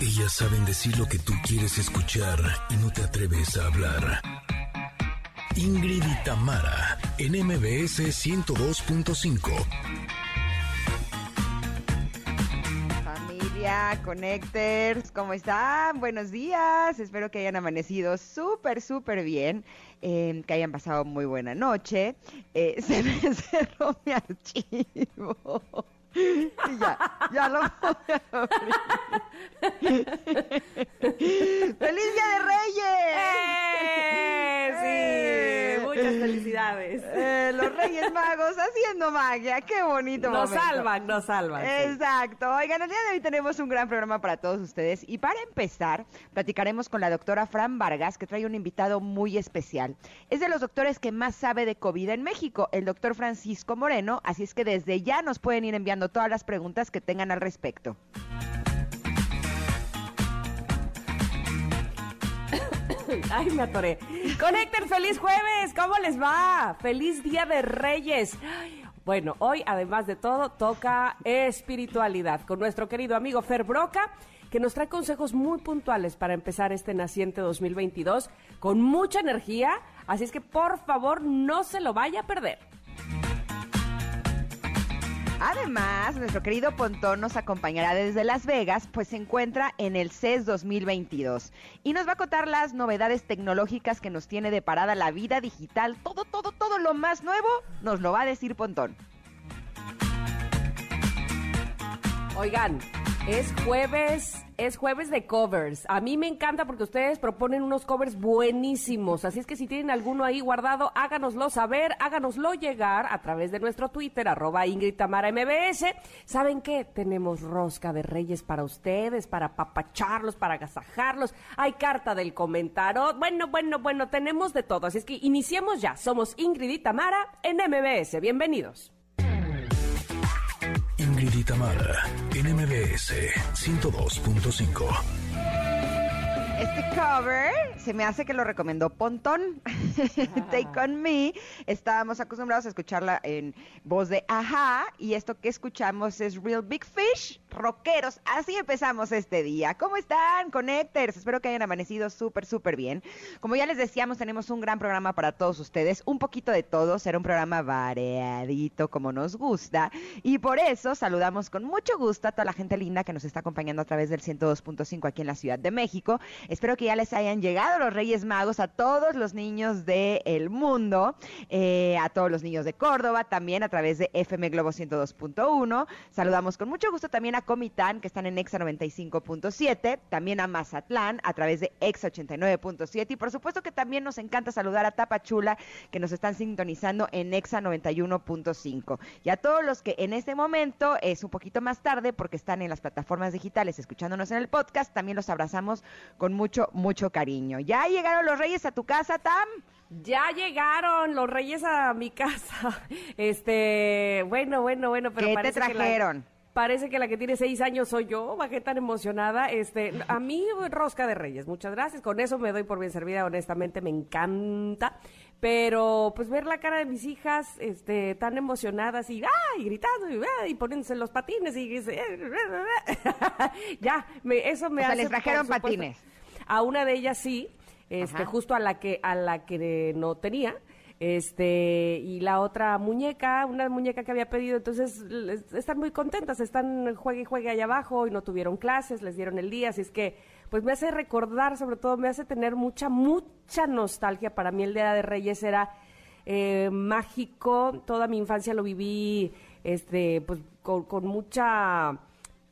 Ellas saben decir lo que tú quieres escuchar y no te atreves a hablar. Ingrid y Tamara, en MBS 102.5. Familia, Connectors, ¿cómo están? Buenos días. Espero que hayan amanecido súper, súper bien. eh, que hayan pasado muy buena noche. Eh, se me cerró mi archivo. Y ya, ya lo voy a abrir. ¡Feliz Día de Reyes! ¡Eh! ¡Eh! Sí, muchas felicidades. Eh, los Reyes Magos haciendo magia, qué bonito Nos momento. salvan, nos salvan. sí. Exacto. Oigan, el día de hoy tenemos un gran programa para todos ustedes y para empezar platicaremos con la doctora Fran Vargas que trae un invitado muy especial. Es de los doctores que más sabe de COVID en México, el doctor Francisco Moreno, así es que desde ya nos pueden ir enviando todas las preguntas que tengan al respecto. Ay, me atoré. Conecten, feliz jueves. ¿Cómo les va? Feliz Día de Reyes. Bueno, hoy, además de todo, toca espiritualidad con nuestro querido amigo Fer Broca, que nos trae consejos muy puntuales para empezar este naciente 2022 con mucha energía. Así es que, por favor, no se lo vaya a perder. Además, nuestro querido Pontón nos acompañará desde Las Vegas, pues se encuentra en el CES 2022 y nos va a contar las novedades tecnológicas que nos tiene deparada la vida digital. Todo, todo, todo lo más nuevo nos lo va a decir Pontón. Oigan, es jueves, es jueves de covers. A mí me encanta porque ustedes proponen unos covers buenísimos. Así es que si tienen alguno ahí guardado, háganoslo saber, háganoslo llegar a través de nuestro Twitter, arroba Ingrid Tamara MBS. ¿Saben qué? Tenemos rosca de reyes para ustedes, para papacharlos, para agasajarlos. Hay carta del comentario. Bueno, bueno, bueno, tenemos de todo. Así es que iniciemos ya. Somos Ingrid y Tamara en MBS. Bienvenidos. Ingrid y Tamara, en MBS 102.5. Este cover se me hace que lo recomendó Pontón. Take on Me. Estábamos acostumbrados a escucharla en voz de Ajá y esto que escuchamos es Real Big Fish, rockeros. Así empezamos este día. ¿Cómo están, Connectors? Espero que hayan amanecido súper, súper bien. Como ya les decíamos, tenemos un gran programa para todos ustedes. Un poquito de todo. Será un programa variadito como nos gusta. Y por eso saludamos con mucho gusto a toda la gente linda que nos está acompañando a través del 102.5 aquí en la Ciudad de México. Espero que ya les hayan llegado los Reyes Magos a todos los niños del mundo, eh, a todos los niños de Córdoba, también a través de FM Globo 102.1. Saludamos con mucho gusto también a Comitán, que están en Exa 95.7, también a Mazatlán a través de Exa 89.7 y por supuesto que también nos encanta saludar a Tapachula, que nos están sintonizando en Exa 91.5. Y a todos los que en este momento es un poquito más tarde porque están en las plataformas digitales escuchándonos en el podcast, también los abrazamos con mucho, mucho cariño. ¿Ya llegaron los reyes a tu casa, Tam? Ya llegaron los reyes a mi casa. Este, bueno, bueno, bueno, pero ¿Qué te parece que la- trajeron? parece que la que tiene seis años soy yo, bajé tan emocionada. Este, a mí rosca de reyes, muchas gracias. Con eso me doy por bien servida, honestamente me encanta. Pero pues ver la cara de mis hijas, este, tan emocionadas y ¡ay! gritando y, ¡ay! y poniéndose los patines y ya, me, eso me O sea, hace les trajeron patines. A una de ellas sí, este, Ajá. justo a la que a la que no tenía. Este, y la otra muñeca, una muñeca que había pedido, entonces están muy contentas, están juegue y juegue allá abajo y no tuvieron clases, les dieron el día, así es que pues me hace recordar, sobre todo me hace tener mucha, mucha nostalgia. Para mí el Día de Reyes era eh, mágico, toda mi infancia lo viví este, pues con, con mucha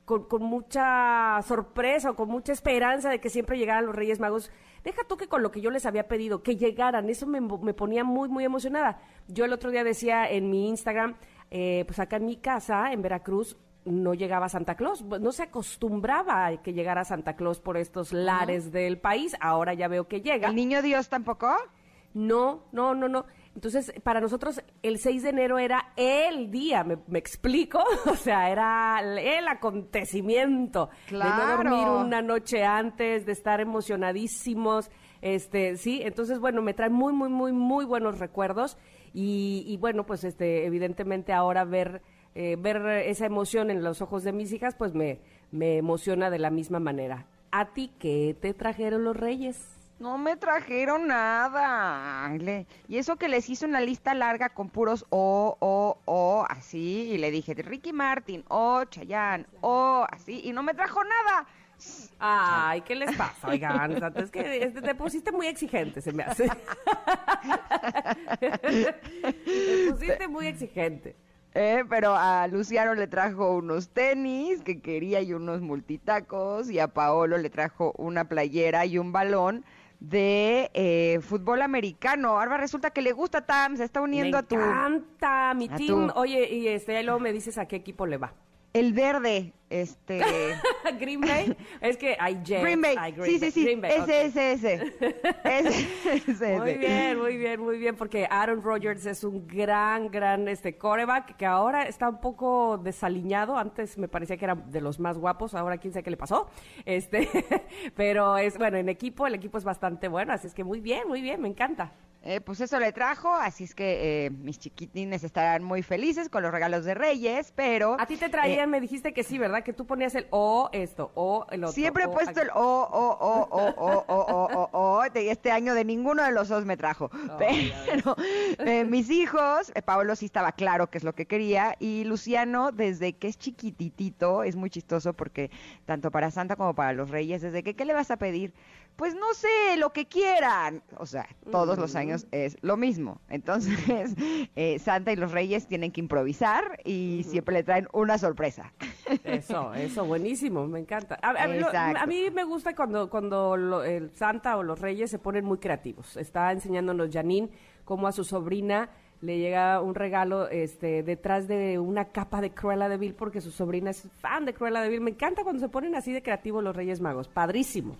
con, con mucha sorpresa o con mucha esperanza de que siempre llegaran los Reyes Magos. Deja tú que con lo que yo les había pedido, que llegaran, eso me, me ponía muy, muy emocionada. Yo el otro día decía en mi Instagram, eh, pues acá en mi casa, en Veracruz, no llegaba Santa Claus, no se acostumbraba a que llegara Santa Claus por estos lares del país, ahora ya veo que llega. ¿El niño Dios tampoco? No, no, no, no. Entonces, para nosotros el 6 de enero era el día, ¿me, me explico? O sea, era el acontecimiento de no Claro. dormir una noche antes, de estar emocionadísimos, este, sí, entonces, bueno, me trae muy, muy, muy, muy buenos recuerdos y, y bueno, pues, este, evidentemente ahora ver, eh, ver esa emoción en los ojos de mis hijas, pues me, me emociona de la misma manera. ¿A ti qué te trajeron los reyes? No me trajeron nada. Y eso que les hice una lista larga con puros O, O, O, así. Y le dije, Ricky Martin, O, Chayanne, O, así. Y no me trajo nada. Ay, ¿qué les pasa? Oigan, es que te pusiste muy exigente, se me hace. te pusiste muy exigente. Eh, pero a Luciano le trajo unos tenis que quería y unos multitacos. Y a Paolo le trajo una playera y un balón de eh, fútbol americano. Ahora resulta que le gusta Tam, se está uniendo me a tu... encanta mi a team. tu- Oye, y este, ahí luego me dices a qué equipo le va. El verde, este... Green Bay. Es que hay. Green Bay. Green sí, sí, sí. Green Bay, ese, Muy bien, muy bien, muy bien, porque Aaron Rodgers es un gran, gran este coreback que ahora está un poco desaliñado. Antes me parecía que era de los más guapos, ahora quién sabe qué le pasó. Este, pero es bueno, en equipo, el equipo es bastante bueno, así es que muy bien, muy bien, me encanta. Eh, pues eso le trajo, así es que eh, mis chiquitines estarán muy felices con los regalos de Reyes, pero... A ti te eh, traían, me dijiste que sí, ¿verdad? Que tú ponías el o esto, o el otro. Siempre he puesto el o, o, o, o, o, o, o, o, o, de este año de ninguno de los dos me trajo. Pero eh, mis hijos, eh, Paolo sí estaba claro qué es lo que quería, y Luciano, desde que es chiquititito, es muy chistoso porque tanto para Santa como para los Reyes, desde que, ¿qué le vas a pedir? Pues no sé, lo que quieran. O sea, todos los años es lo mismo. Entonces, eh, Santa y los Reyes tienen que improvisar y siempre le traen una sorpresa. Eso, eso, buenísimo, me encanta. A, a- lo- a mí me gusta cuando, cuando lo- el Santa o los Reyes se ponen muy creativos. Está enseñándonos Janine cómo a su sobrina le llega un regalo este, detrás de una capa de Cruella de Vil porque su sobrina es fan de Cruella de Vil. Me encanta cuando se ponen así de creativos los Reyes Magos. Padrísimo.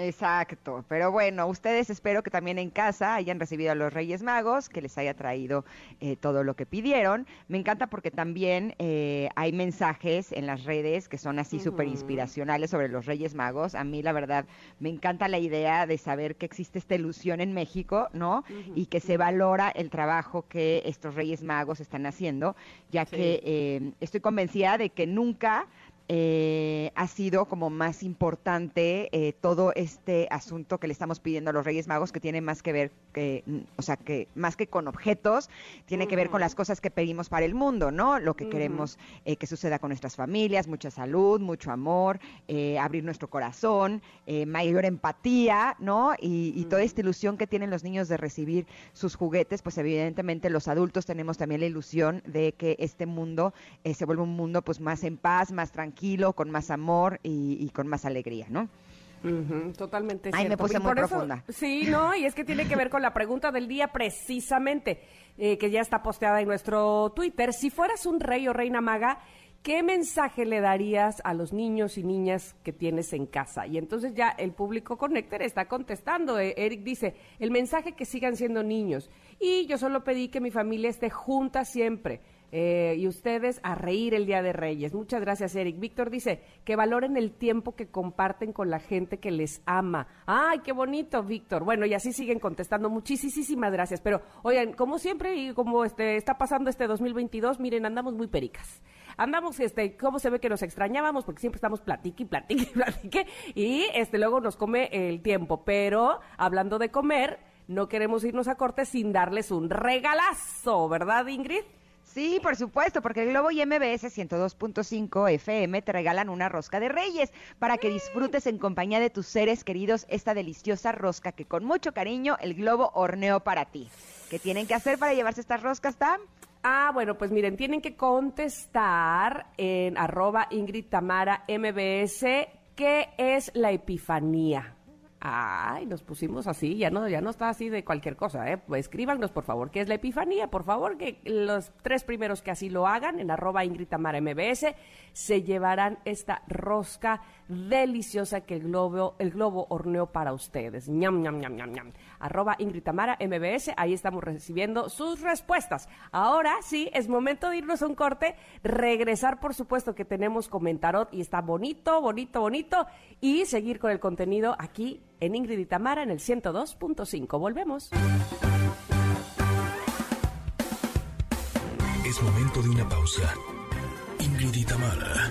Exacto, pero bueno, ustedes espero que también en casa hayan recibido a los Reyes Magos, que les haya traído eh, todo lo que pidieron. Me encanta porque también eh, hay mensajes en las redes que son así súper inspiracionales sobre los Reyes Magos. A mí la verdad me encanta la idea de saber que existe esta ilusión en México, ¿no? Y que se valora el trabajo que estos Reyes Magos están haciendo, ya Sí. que eh, estoy convencida de que nunca eh, ha sido como más importante eh, todo este asunto que le estamos pidiendo a los Reyes Magos, que tiene más que ver, que, o sea, que más que con objetos, tiene que ver con las cosas que pedimos para el mundo, ¿no? Lo que queremos eh, que suceda con nuestras familias, mucha salud, mucho amor, eh, abrir nuestro corazón, eh, mayor empatía, ¿no? Y, y toda esta ilusión que tienen los niños de recibir sus juguetes, pues evidentemente los adultos tenemos también la ilusión de que este mundo eh, se vuelva un mundo pues más en paz, más tranquilo, con más amor y, y con más alegría, ¿no? Ujú, totalmente Ay, me puse Y muy por eso- profunda. sí, no, y es que tiene que ver con la pregunta del día precisamente, eh, que ya está posteada en nuestro Twitter. Si fueras un rey o reina maga, ¿qué mensaje le darías a los niños y niñas que tienes en casa? Y entonces ya el público Connector está contestando. Eh, Eric dice, el mensaje que sigan siendo niños. Y yo solo pedí que mi familia esté junta siempre. Eh, y ustedes a reír el Día de Reyes. Muchas gracias, Eric. Víctor dice que valoren el tiempo que comparten con la gente que les ama. Ay, qué bonito, Víctor. Bueno, y así siguen contestando. Muchísimas gracias. Pero, oigan, como siempre y como este está pasando este 2022, miren, andamos muy pericas. Andamos, este, cómo se ve que nos extrañábamos porque siempre estamos platique, platique, platique y este luego nos come el tiempo. Pero hablando de comer, no queremos irnos a corte sin darles un regalazo, ¿verdad, Ingrid? Sí, por supuesto, porque el Globo y MBS 102.5 FM te regalan una rosca de reyes para que disfrutes en compañía de tus seres queridos esta deliciosa rosca que con mucho cariño el Globo horneó para ti. ¿Qué tienen que hacer para llevarse estas roscas, Tam? Ah, bueno, pues miren, tienen que contestar en arroba Ingrid Tamara MBS qué es la epifanía. Ay, nos pusimos así, ya no, ya no está así de cualquier cosa, ¿eh? Pues escríbanos, por favor, qué es la epifanía, por favor, que los tres primeros que así lo hagan, en arroba Ingrid Tamara MBS, se llevarán esta rosca deliciosa que el globo, el globo horneó para ustedes. ñam, ñam, ñam, ñam, ñam. Arroba Ingrid Tamara MBS, ahí estamos recibiendo sus respuestas. Ahora sí, es momento de irnos a un corte, regresar, por supuesto, que tenemos comentarot y está bonito, bonito, bonito, y seguir con el contenido aquí en Ingrid y Tamara en el 102.5. Volvemos. Es momento de una pausa. Ingrid y Tamara,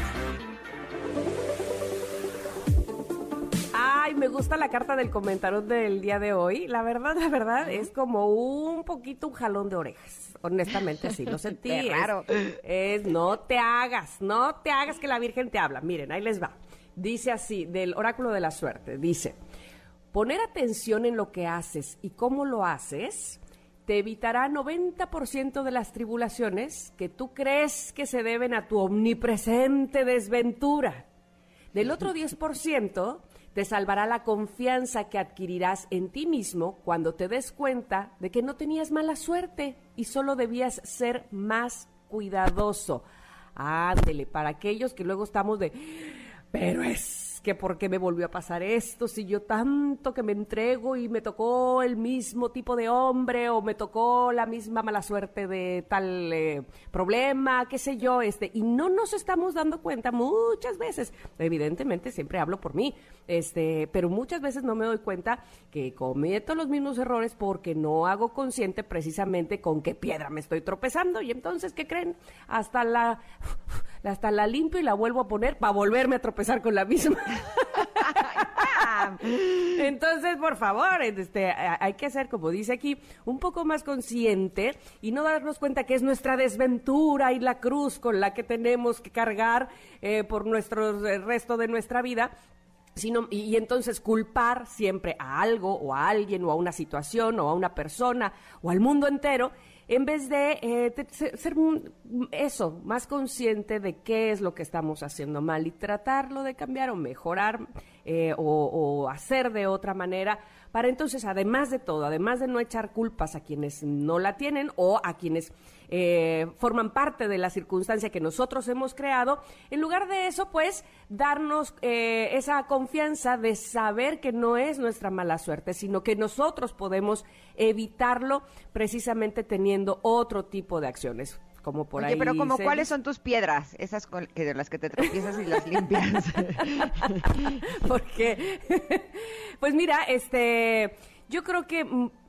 Me gusta la carta del comentario del día de hoy. La verdad, la verdad, es como un poquito un jalón de orejas. Honestamente, así lo sentí. Es, es no te hagas, no te hagas que la Virgen te habla. Miren, ahí les va. Dice así, del oráculo de la suerte, dice, poner atención en lo que haces y cómo lo haces te evitará 90% de las tribulaciones que tú crees que se deben a tu omnipresente desventura. Del otro 10% te salvará la confianza que adquirirás en ti mismo cuando te des cuenta de que no tenías mala suerte y solo debías ser más cuidadoso. Ándele, para aquellos que luego estamos de, pero es que por qué me volvió a pasar esto, si yo tanto que me entrego y me tocó el mismo tipo de hombre o me tocó la misma mala suerte de tal eh, problema, qué sé yo, este, y no nos estamos dando cuenta muchas veces, evidentemente siempre hablo por mí, este, pero muchas veces no me doy cuenta que cometo los mismos errores porque no hago consciente precisamente con qué piedra me estoy tropezando y entonces, ¿qué creen? Hasta la, hasta la limpio y la vuelvo a poner para volverme a tropezar con la misma. Entonces, por favor, este, hay que ser, como dice aquí, un poco más consciente y no darnos cuenta que es nuestra desventura y la cruz con la que tenemos que cargar eh, por nuestro el resto de nuestra vida. Sino, y, y entonces culpar siempre a algo o a alguien o a una situación o a una persona o al mundo entero en vez de eh, ser, ser eso, más consciente de qué es lo que estamos haciendo mal y tratarlo de cambiar o mejorar eh, o hacer de otra manera, para entonces, además de todo, además de no echar culpas a quienes no la tienen o a quienes eh, forman parte de la circunstancia que nosotros hemos creado, en lugar de eso, pues, darnos eh, esa confianza de saber que no es nuestra mala suerte, sino que nosotros podemos evitarlo precisamente teniendo otro tipo de acciones. Como por Oye, ahí pero como se cuáles son tus piedras, esas con que de las que te tropiezas y las limpias. Porque, pues mira, este, yo creo que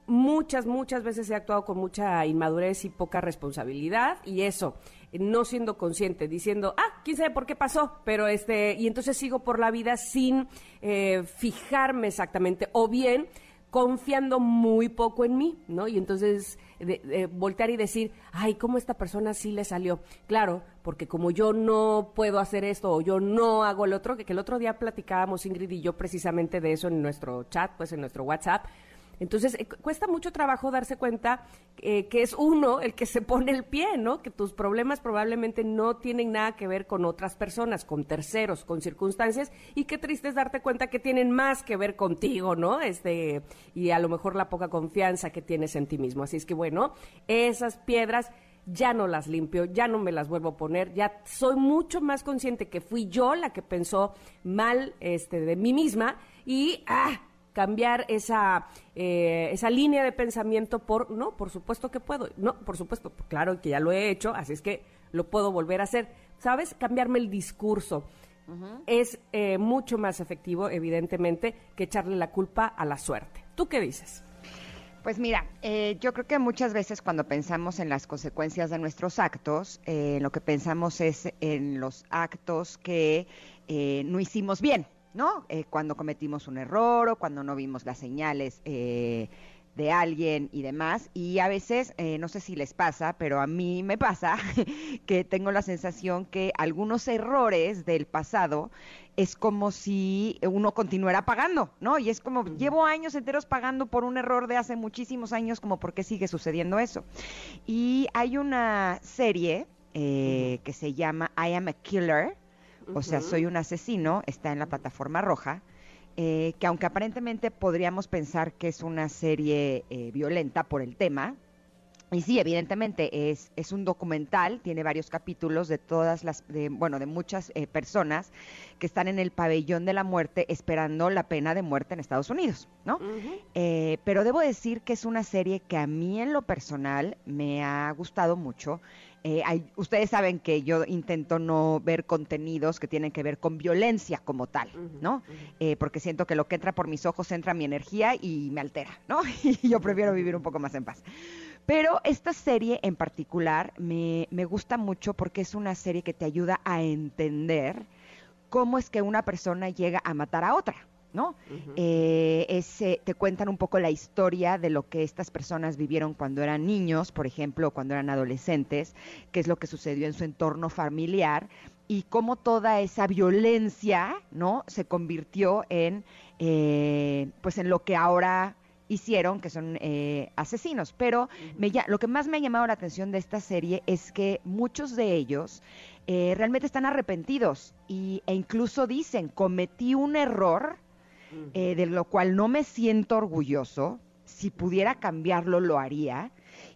muchas, muchas veces he actuado con mucha inmadurez y poca responsabilidad y eso, no siendo consciente, diciendo, ah, quién sabe por qué pasó, pero este, y entonces sigo por la vida sin eh, fijarme exactamente, o bien confiando muy poco en mí, ¿no? Y entonces de- voltear y decir, ay, ¿cómo esta persona sí le salió? Claro, porque como yo no puedo hacer esto o yo no hago el otro, que el otro día platicábamos Ingrid y yo precisamente de eso en nuestro chat, pues en nuestro WhatsApp. Entonces, eh, cu- cuesta mucho trabajo darse cuenta eh, que es uno el que se pone el pie, ¿no? Que tus problemas probablemente no tienen nada que ver con otras personas, con terceros, con circunstancias, y qué triste es darte cuenta que tienen más que ver contigo, ¿no? Este, y a lo mejor la poca confianza que tienes en ti mismo. Así es que, bueno, esas piedras ya no las limpio, ya no me las vuelvo a poner, ya soy mucho más consciente que fui yo la que pensó mal este, de mí misma y ah, cambiar esa, eh, esa línea de pensamiento por, no, por supuesto que puedo, no, por supuesto, claro que ya lo he hecho, así es que lo puedo volver a hacer, ¿sabes? Cambiarme el discurso. Es eh, mucho más efectivo, evidentemente, que echarle la culpa a la suerte. ¿Tú qué dices? Pues mira, eh, yo creo que muchas veces cuando pensamos en las consecuencias de nuestros actos, eh, lo que pensamos es en los actos que eh, no hicimos bien, ¿no? Eh, cuando cometimos un error o cuando no vimos las señales eh, de alguien y demás. Y a veces, eh, no sé si les pasa, pero a mí me pasa que tengo la sensación que algunos errores del pasado es como si uno continuara pagando, ¿no? Y es como, llevo años enteros pagando por un error de hace muchísimos años, como por qué sigue sucediendo eso. Y hay una serie eh, que se llama I Am a Killer, o sea, soy un asesino, está en la plataforma roja, eh, que aunque aparentemente podríamos pensar que es una serie eh, violenta por el tema, y sí, evidentemente es, es un documental, tiene varios capítulos de todas las, de, bueno, de muchas eh, personas que están en el pabellón de la muerte esperando la pena de muerte en Estados Unidos, ¿no? Eh, pero debo decir que es una serie que a mí en lo personal me ha gustado mucho. Eh, hay, ustedes saben que yo intento no ver contenidos que tienen que ver con violencia como tal, ¿no? Eh, porque siento que lo que entra por mis ojos entra mi energía y me altera, ¿no? y yo prefiero vivir un poco más en paz. Pero esta serie en particular me, me gusta mucho porque es una serie que te ayuda a entender cómo es que una persona llega a matar a otra. ¿No? Eh, te cuentan un poco la historia de lo que estas personas vivieron cuando eran niños, por ejemplo, cuando eran adolescentes, qué es lo que sucedió en su entorno familiar y cómo toda esa violencia, ¿no? Se convirtió en, eh, pues, en lo que ahora hicieron, que son eh, asesinos. Pero lo que más me ha llamado la atención de esta serie es que muchos de ellos realmente están arrepentidos y, e incluso dicen, cometí un error eh, de lo cual no me siento orgulloso. Si pudiera cambiarlo, lo haría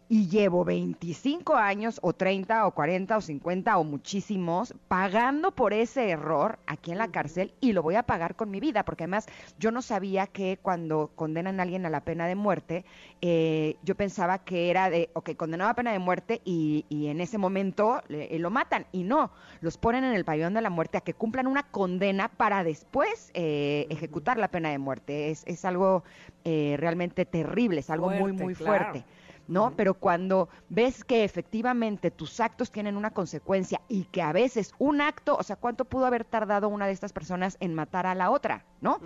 y llevo 25 años o 30 o 40 o 50 o muchísimos pagando por ese error aquí en la cárcel y lo voy a pagar con mi vida, porque además yo no sabía que cuando condenan a alguien a la pena de muerte, eh, yo pensaba que era de, ok, condenado a pena de muerte y, en ese momento eh, lo matan y no, los ponen en el pabellón de la muerte a que cumplan una condena para después eh, ejecutar la pena de muerte. Es, es algo realmente terrible, es algo muy, muy fuerte. ¿No? Pero cuando ves que efectivamente tus actos tienen una consecuencia y que a veces un acto, o sea, ¿cuánto pudo haber tardado una de estas personas en matar a la otra, ¿no?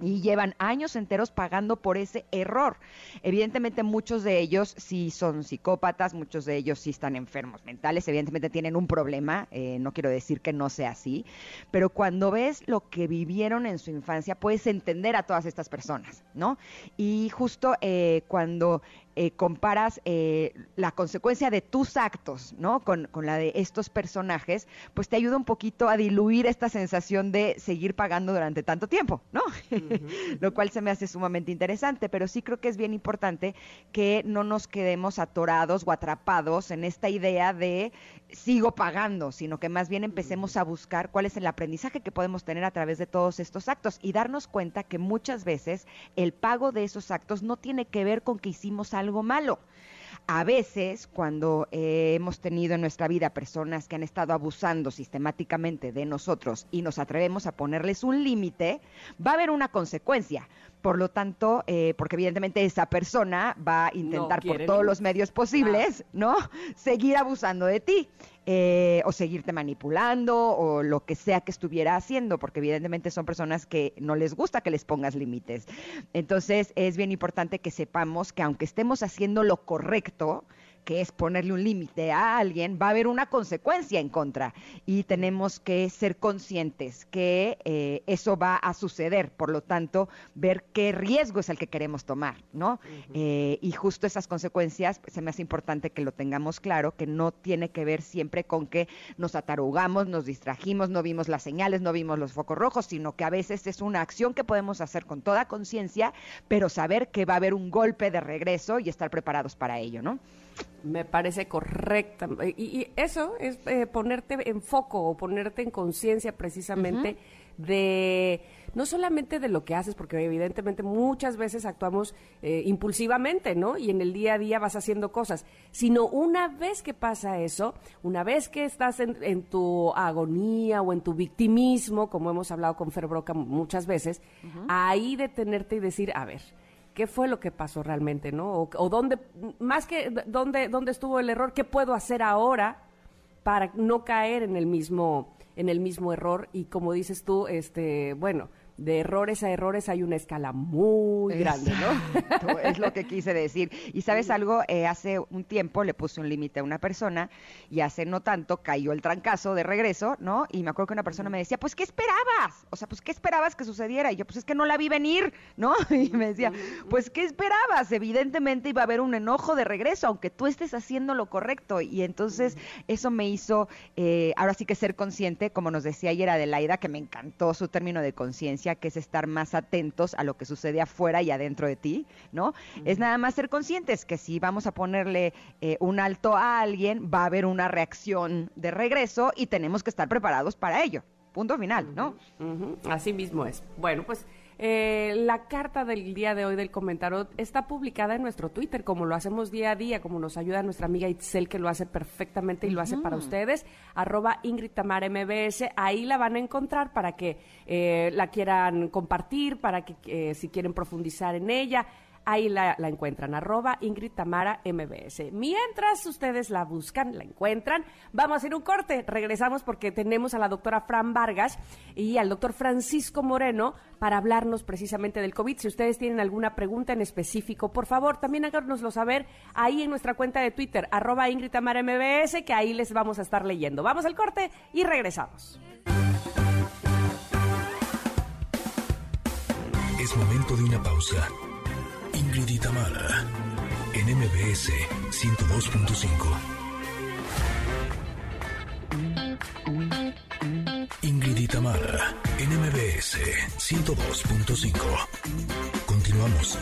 Y llevan años enteros pagando por ese error. Evidentemente muchos de ellos sí son psicópatas, muchos de ellos sí están enfermos mentales, evidentemente tienen un problema, eh, no quiero decir que no sea así, pero cuando ves lo que vivieron en su infancia, puedes entender a todas estas personas, ¿no? Y justo eh, cuando eh, comparas eh, la consecuencia de tus actos, ¿no? Con, la de estos personajes, pues te ayuda un poquito a diluir esta sensación de seguir pagando durante tanto tiempo, ¿no? Lo cual se me hace sumamente interesante, pero sí creo que es bien importante que no nos quedemos atorados o atrapados en esta idea de sigo pagando, sino que más bien empecemos a buscar cuál es el aprendizaje que podemos tener a través de todos estos actos y darnos cuenta que muchas veces el pago de esos actos no tiene que ver con que hicimos algo malo. A veces, cuando eh, hemos tenido en nuestra vida personas que han estado abusando sistemáticamente de nosotros y nos atrevemos a ponerles un límite, va a haber una consecuencia. Por lo tanto, eh, porque evidentemente esa persona va a intentar por todos los medios posibles, ¿no? Seguir abusando de ti. Eh, o seguirte manipulando o lo que sea que estuviera haciendo, porque evidentemente son personas que no les gusta que les pongas límites. Entonces es bien importante que sepamos que aunque estemos haciendo lo correcto, que es ponerle un límite a alguien, va a haber una consecuencia en contra y tenemos que ser conscientes que eh, eso va a suceder, por lo tanto, ver qué riesgo es el que queremos tomar, ¿no? Eh, y justo esas consecuencias, se me hace importante que lo tengamos claro, que no tiene que ver siempre con que nos atarugamos, nos distrajimos, no vimos las señales, no vimos los focos rojos, sino que a veces es una acción que podemos hacer con toda conciencia, pero saber que va a haber un golpe de regreso y estar preparados para ello, ¿no? Me parece correcta. Y, eso es eh, ponerte en foco o ponerte en conciencia precisamente de no solamente de lo que haces, porque evidentemente muchas veces actuamos eh, impulsivamente, ¿no? Y en el día a día vas haciendo cosas, sino una vez que pasa eso, una vez que estás en, tu agonía o en tu victimismo, como hemos hablado con Fer Broca muchas veces, ahí detenerte y decir, a ver, qué fue lo que pasó realmente, ¿no? O, dónde, más que dónde, dónde estuvo el error, qué puedo hacer ahora para no caer en el mismo, en el mismo error. Y como dices tú, este, bueno, de errores a errores hay una escala muy grande, ¿no? es lo que quise decir. Y sabes algo, eh, hace un tiempo le puse un límite a una persona y hace no tanto cayó el trancazo de regreso, ¿no? Y me acuerdo que una persona me decía, pues, ¿qué esperabas? O sea, pues, ¿qué esperabas que sucediera? Y yo, pues, es que no la vi venir, ¿no? Y me decía, pues, ¿qué esperabas? Evidentemente iba a haber un enojo de regreso, aunque tú estés haciendo lo correcto. Y entonces eso me hizo, eh, ahora sí que ser consciente, como nos decía ayer Adelaida, que me encantó su término de conciencia que es estar más atentos a lo que sucede afuera y adentro de ti, ¿no? Es nada más ser conscientes que si vamos a ponerle eh, un alto a alguien, va a haber una reacción de regreso y tenemos que estar preparados para ello. Punto final, ¿no? Así mismo es. Bueno, pues eh, la carta del día de hoy del comentario está publicada en nuestro Twitter, como lo hacemos día a día, como nos ayuda nuestra amiga Itzel, que lo hace perfectamente y lo hace para ustedes, arroba Ingrid Tamara MBS, ahí la van a encontrar para que eh, la quieran compartir, para que eh, si quieren profundizar en ella ahí la, encuentran, arroba Ingrid Tamara MBS. Mientras ustedes la buscan, la encuentran, vamos a hacer un corte. Regresamos porque tenemos a la doctora Fran Vargas y al doctor Francisco Moreno para hablarnos precisamente del COVID. Si ustedes tienen alguna pregunta en específico, por favor, también háganoslo saber ahí en nuestra cuenta de Twitter, arroba Ingrid Tamara MBS, que ahí les vamos a estar leyendo. Vamos al corte y regresamos. Es momento de una pausa. Ingrid en MBS 102.5. Ingrid y en MBS 102.5. Continuamos.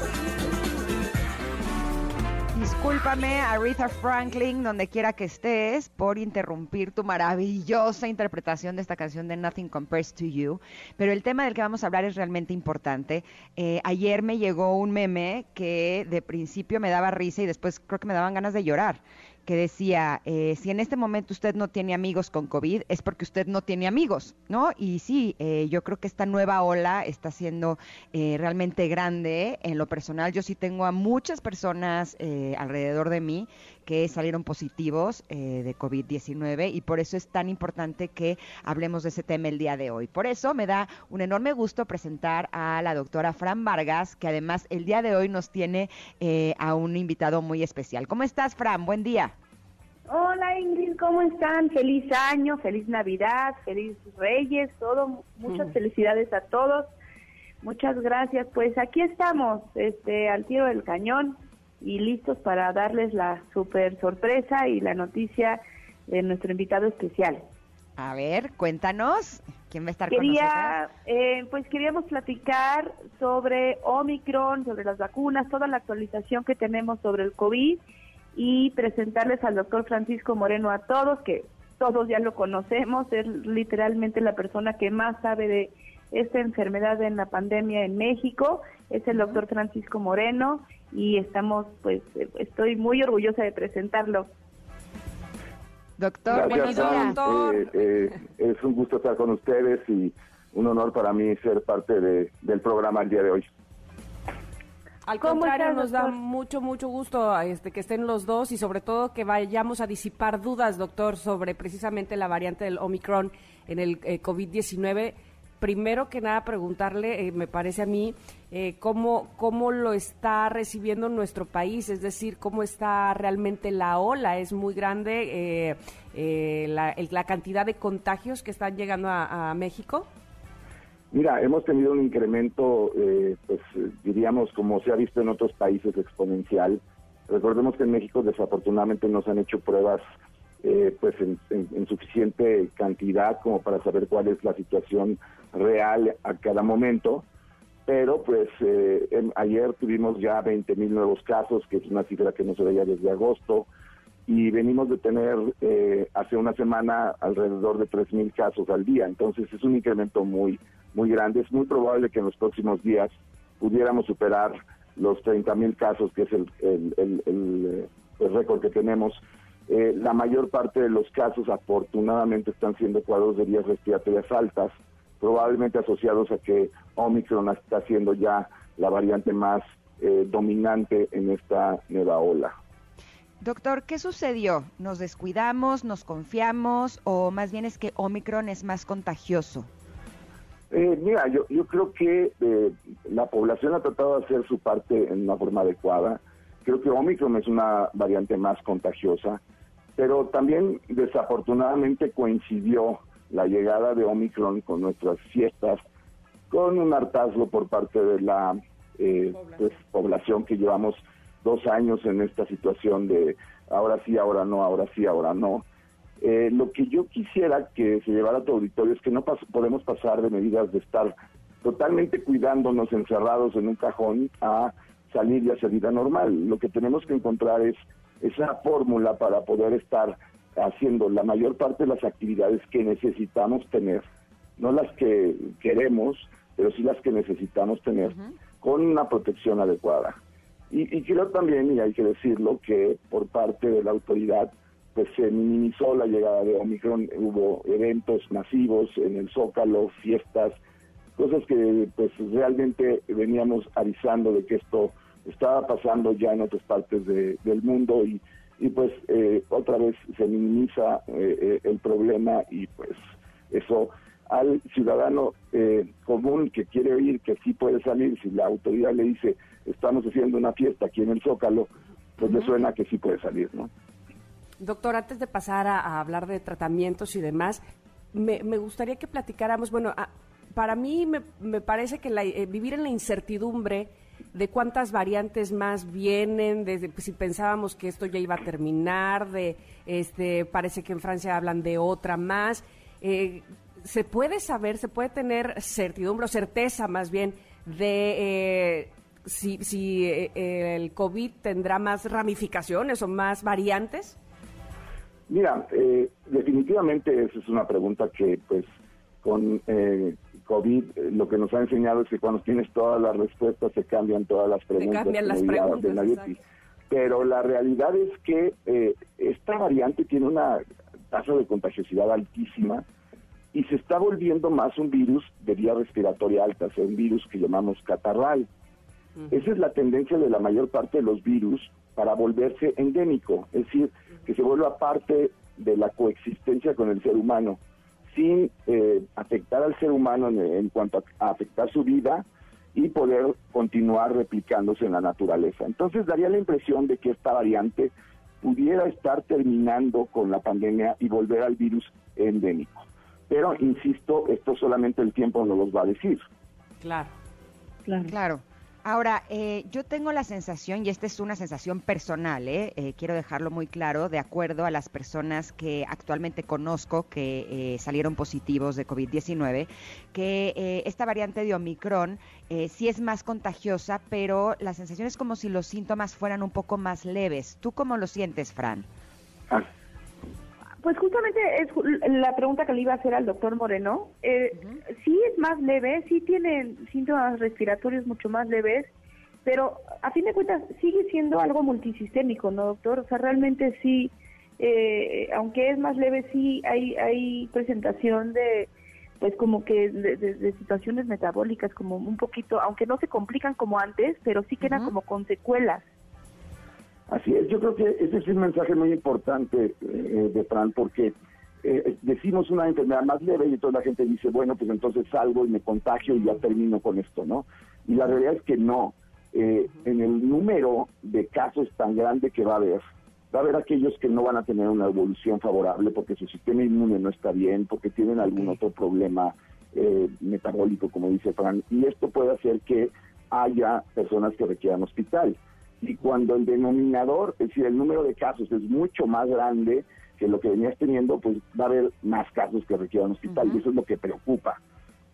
Discúlpame, Aretha Franklin, donde quiera que estés, por interrumpir tu maravillosa interpretación de esta canción de Nothing Compares to You. Pero el tema del que vamos a hablar es realmente importante. Eh, ayer me llegó un meme que de principio me daba risa y después creo que me daban ganas de llorar que decía, eh, si en este momento usted no tiene amigos con COVID, es porque usted no tiene amigos, ¿no? Y sí, eh, yo creo que esta nueva ola está siendo eh, realmente grande. En lo personal, yo sí tengo a muchas personas alrededor de mí que salieron positivos de COVID-19 y por eso es tan importante que hablemos de ese tema el día de hoy. Por eso me da un enorme gusto presentar a la doctora Fran Vargas, que además el día de hoy nos tiene a un invitado muy especial. ¿Cómo estás, Fran? Buen día. Hola Ingrid, ¿cómo están? Feliz año, feliz Navidad, feliz Reyes, todo, muchas felicidades a todos. Muchas gracias. Pues aquí estamos, este, al tiro del cañón y listos para darles la super sorpresa y la noticia de nuestro invitado especial. A ver, cuéntanos, ¿quién va a estar Quería, con eh, pues queríamos platicar sobre Omicron, sobre las vacunas, toda la actualización que tenemos sobre el COVID y presentarles al doctor Francisco Moreno a todos, que todos ya lo conocemos, es literalmente la persona que más sabe de esta enfermedad en la pandemia en México, es el doctor Francisco Moreno y estamos, pues, estoy muy orgullosa de presentarlo. Doctor, bienvenido. Eh, eh, es un gusto estar con ustedes y un honor para mí ser parte de, del programa el día de hoy. Al contrario, nos da mucho, mucho gusto este, que estén los dos y sobre todo que vayamos a disipar dudas, doctor, sobre precisamente la variante del Omicron en el eh, COVID-19. Primero que nada, preguntarle, eh, me parece a mí, eh, cómo, cómo lo está recibiendo nuestro país, es decir, cómo está realmente la ola. Es muy grande la, la, cantidad de contagios que están llegando a México. Mira, hemos tenido un incremento, eh, pues diríamos, como se ha visto en otros países, exponencial. Recordemos que en México desafortunadamente no se han hecho pruebas eh, pues en, suficiente cantidad como para saber cuál es la situación real a cada momento. Pero pues eh, ayer tuvimos ya 20 mil nuevos casos, que es una cifra que no se veía desde agosto y venimos de tener eh, hace una semana alrededor de 3.000 casos al día. Entonces es un incremento muy, muy grande. Es muy probable que en los próximos días pudiéramos superar los 30.000 casos, que es el, el, el, récord que tenemos. Eh, la mayor parte de los casos afortunadamente están siendo cuadros de vías respiratorias altas, probablemente asociados a que Omicron está siendo ya la variante más eh, dominante en esta nueva ola. Doctor, ¿qué sucedió? ¿Nos descuidamos, nos confiamos o más bien es que Omicron es más contagioso? Eh, mira, yo, yo creo que eh, la población ha tratado de hacer su parte en una forma adecuada. Creo que Omicron es una variante más contagiosa, pero también desafortunadamente coincidió la llegada de Omicron con nuestras fiestas, con un hartazgo por parte de la eh, pues, población que llevamos dos años en esta situación de ahora sí, ahora no, ahora sí, ahora no. Eh, lo que yo quisiera que se llevara a tu auditorio es que no podemos pasar de medidas de estar totalmente cuidándonos encerrados en un cajón a salir y hacer vida normal. Lo que tenemos que encontrar es esa fórmula para poder estar haciendo la mayor parte de las actividades que necesitamos tener, no las que queremos, pero sí las que necesitamos tener con una protección adecuada. Y, y creo también, y hay que decirlo, que por parte de la autoridad pues se minimizó la llegada de Omicron, hubo eventos masivos en el Zócalo, fiestas, cosas que pues realmente veníamos avisando de que esto estaba pasando ya en otras partes del mundo y, y pues eh, otra vez se minimiza eh, eh, el problema y pues eso al ciudadano común que quiere oír que sí puede salir, si la autoridad le dice estamos haciendo una fiesta aquí en el Zócalo, pues le suena que sí puede salir, ¿no? Doctor, antes de pasar a, hablar de tratamientos y demás, me, gustaría que platicáramos, bueno, para mí me, parece que eh, vivir en la incertidumbre de cuántas variantes más vienen, desde si pensábamos que esto ya iba a terminar, de este parece que en Francia hablan de otra más. Eh, se puede saber, se puede tener certidumbre o certeza más bien de eh, si, si el COVID tendrá más ramificaciones o más variantes. Mira, eh, definitivamente esa es una pregunta que, pues, con eh, COVID eh, lo que nos ha enseñado es que cuando tienes todas las respuestas se cambian todas las preguntas. Se cambian las preguntas. Pero la realidad es que esta variante tiene una tasa de contagiosidad altísima y se está volviendo más un virus de vía respiratoria alta, o sea, un virus que llamamos catarral. Esa es la tendencia de la mayor parte de los virus para volverse endémico, es decir, que se vuelva parte de la coexistencia con el ser humano, sin eh, afectar al ser humano en, cuanto a, afectar su vida y poder continuar replicándose en la naturaleza. Entonces daría la impresión de que esta variante pudiera estar terminando con la pandemia y volver al virus endémico. Pero, insisto, esto solamente el tiempo nos los va a decir. Claro, claro. claro. Ahora, eh, yo tengo la sensación, y esta es una sensación personal, ¿eh? ¿eh? quiero dejarlo muy claro, de acuerdo a las personas que actualmente conozco que eh, salieron positivos de COVID-19, que esta variante de Omicron sí es más contagiosa, pero la sensación es como si los síntomas fueran un poco más leves. ¿Tú cómo lo sientes, Fran? Pues justamente es la pregunta que le iba a hacer al doctor Moreno. Eh, Sí es más leve, sí tiene síntomas respiratorios mucho más leves, pero a fin de cuentas sigue siendo algo multisistémico, ¿no, doctor? O sea, realmente sí, eh, aunque es más leve, sí hay, hay presentación de, pues como que de, situaciones metabólicas, como un poquito, aunque no se complican como antes, pero sí quedan como con secuelas. Así es, yo creo que ese es un mensaje muy importante eh, de Fran, porque eh, decimos una enfermedad más leve y toda la gente dice, bueno, pues entonces salgo y me contagio y ya termino con esto, ¿no? Y la realidad es que no. Eh, en el número de casos tan grande que va a haber, va a haber aquellos que no van a tener una evolución favorable porque su sistema inmune no está bien, porque tienen algún otro problema metabólico, como dice Fran, y esto puede hacer que haya personas que requieran hospital y cuando el denominador, es decir, el número de casos es mucho más grande que lo que venías teniendo, pues va a haber más casos que requieran hospital y eso es lo que preocupa.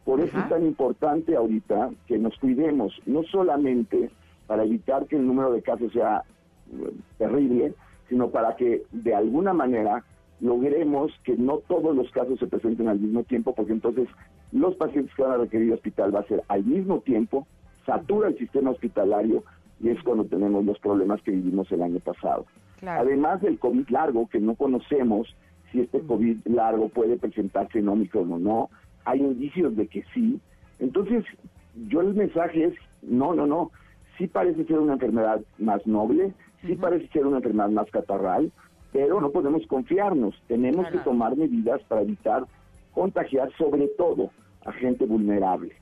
Por eso es tan importante ahorita que nos cuidemos, no solamente para evitar que el número de casos sea eh, terrible, sino para que de alguna manera logremos que no todos los casos se presenten al mismo tiempo, porque entonces los pacientes que van a requerir hospital va a ser al mismo tiempo, satura el sistema hospitalario, y es cuando tenemos los problemas que vivimos el año pasado. Además del COVID largo, que no conocemos si este COVID largo puede presentarse en Omicron o no, hay indicios de que sí. Entonces, yo el mensaje es, no, no, no, sí parece ser una enfermedad más noble, sí parece ser una enfermedad más catarral, pero no podemos confiarnos, tenemos que tomar medidas para evitar contagiar sobre todo a gente vulnerable.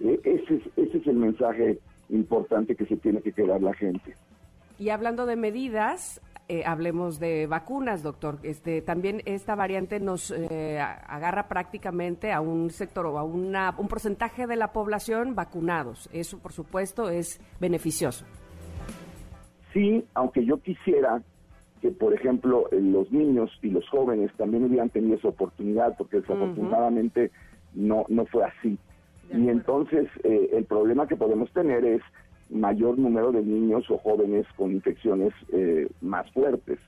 E, ese, es, ese es el mensaje importante que se tiene que quedar la gente. Y hablando de medidas, eh, hablemos de vacunas, doctor. Este, también esta variante nos eh, agarra prácticamente a un sector o a una, un porcentaje de la población vacunados. Eso, por supuesto, es beneficioso. Sí, aunque yo quisiera que, por ejemplo, eh, los niños y los jóvenes también hubieran tenido esa oportunidad, porque desafortunadamente no, no fue así. Y entonces eh, el problema que podemos tener es mayor número de niños o jóvenes con infecciones eh, más fuertes.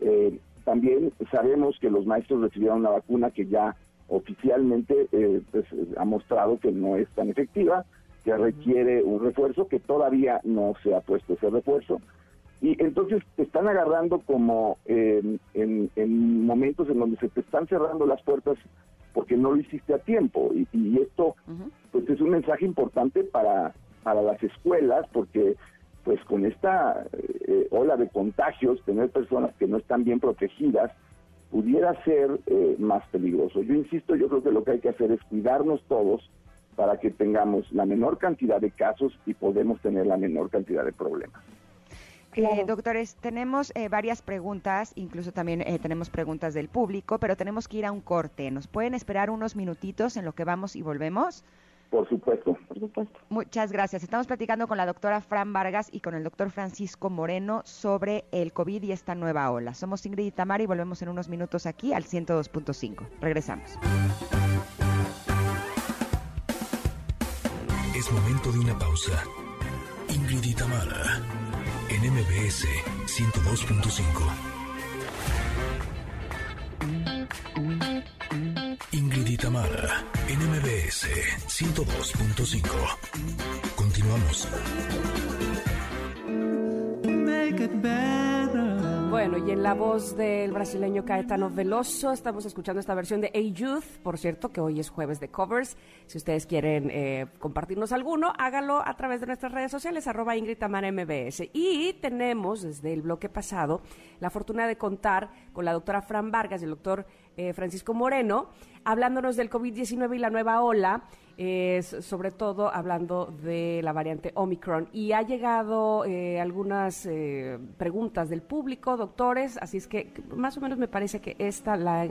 Eh, también sabemos que los maestros recibieron una vacuna que ya oficialmente eh, pues, ha mostrado que no es tan efectiva, que requiere un refuerzo, que todavía no se ha puesto ese refuerzo. Y entonces te están agarrando como en, momentos en donde se te están cerrando las puertas porque no lo hiciste a tiempo. Y, esto pues es un mensaje importante para, para las escuelas porque pues con esta eh, ola de contagios, tener personas que no están bien protegidas, pudiera ser eh, más peligroso. Yo insisto, yo creo que lo que hay que hacer es cuidarnos todos para que tengamos la menor cantidad de casos y podemos tener la menor cantidad de problemas. Eh, doctores, tenemos eh, varias preguntas, incluso también tenemos preguntas del público, pero tenemos que ir a un corte. ¿Nos pueden esperar unos minutitos en lo que vamos y volvemos? Por supuesto. Por supuesto. Muchas gracias. Estamos platicando con la doctora Fran Vargas y con el doctor Francisco Moreno sobre el COVID y esta nueva ola. Somos Ingrid y Tamara y volvemos en unos minutos aquí al 102.5. Regresamos. Es momento de una pausa. Ingrid y Tamara en MBS 102.5. Ingrid y Tamara, NMBS 102.5. Continuamos. Bueno, y en la voz del brasileño Caetano Veloso estamos escuchando esta versión de A Youth, por cierto, que hoy es jueves de covers. Si ustedes quieren eh, compartirnos alguno, hágalo a través de nuestras redes sociales, arroba Ingrid Tamara MBS. Y tenemos desde el bloque pasado la fortuna de contar con la doctora Fran Vargas y el doctor eh, Francisco Moreno, hablándonos del COVID-19 y la nueva ola, sobre todo hablando de la variante Omicron. Y ha llegado eh, algunas eh, preguntas del público, doctores, así es que más o menos me parece que esta la,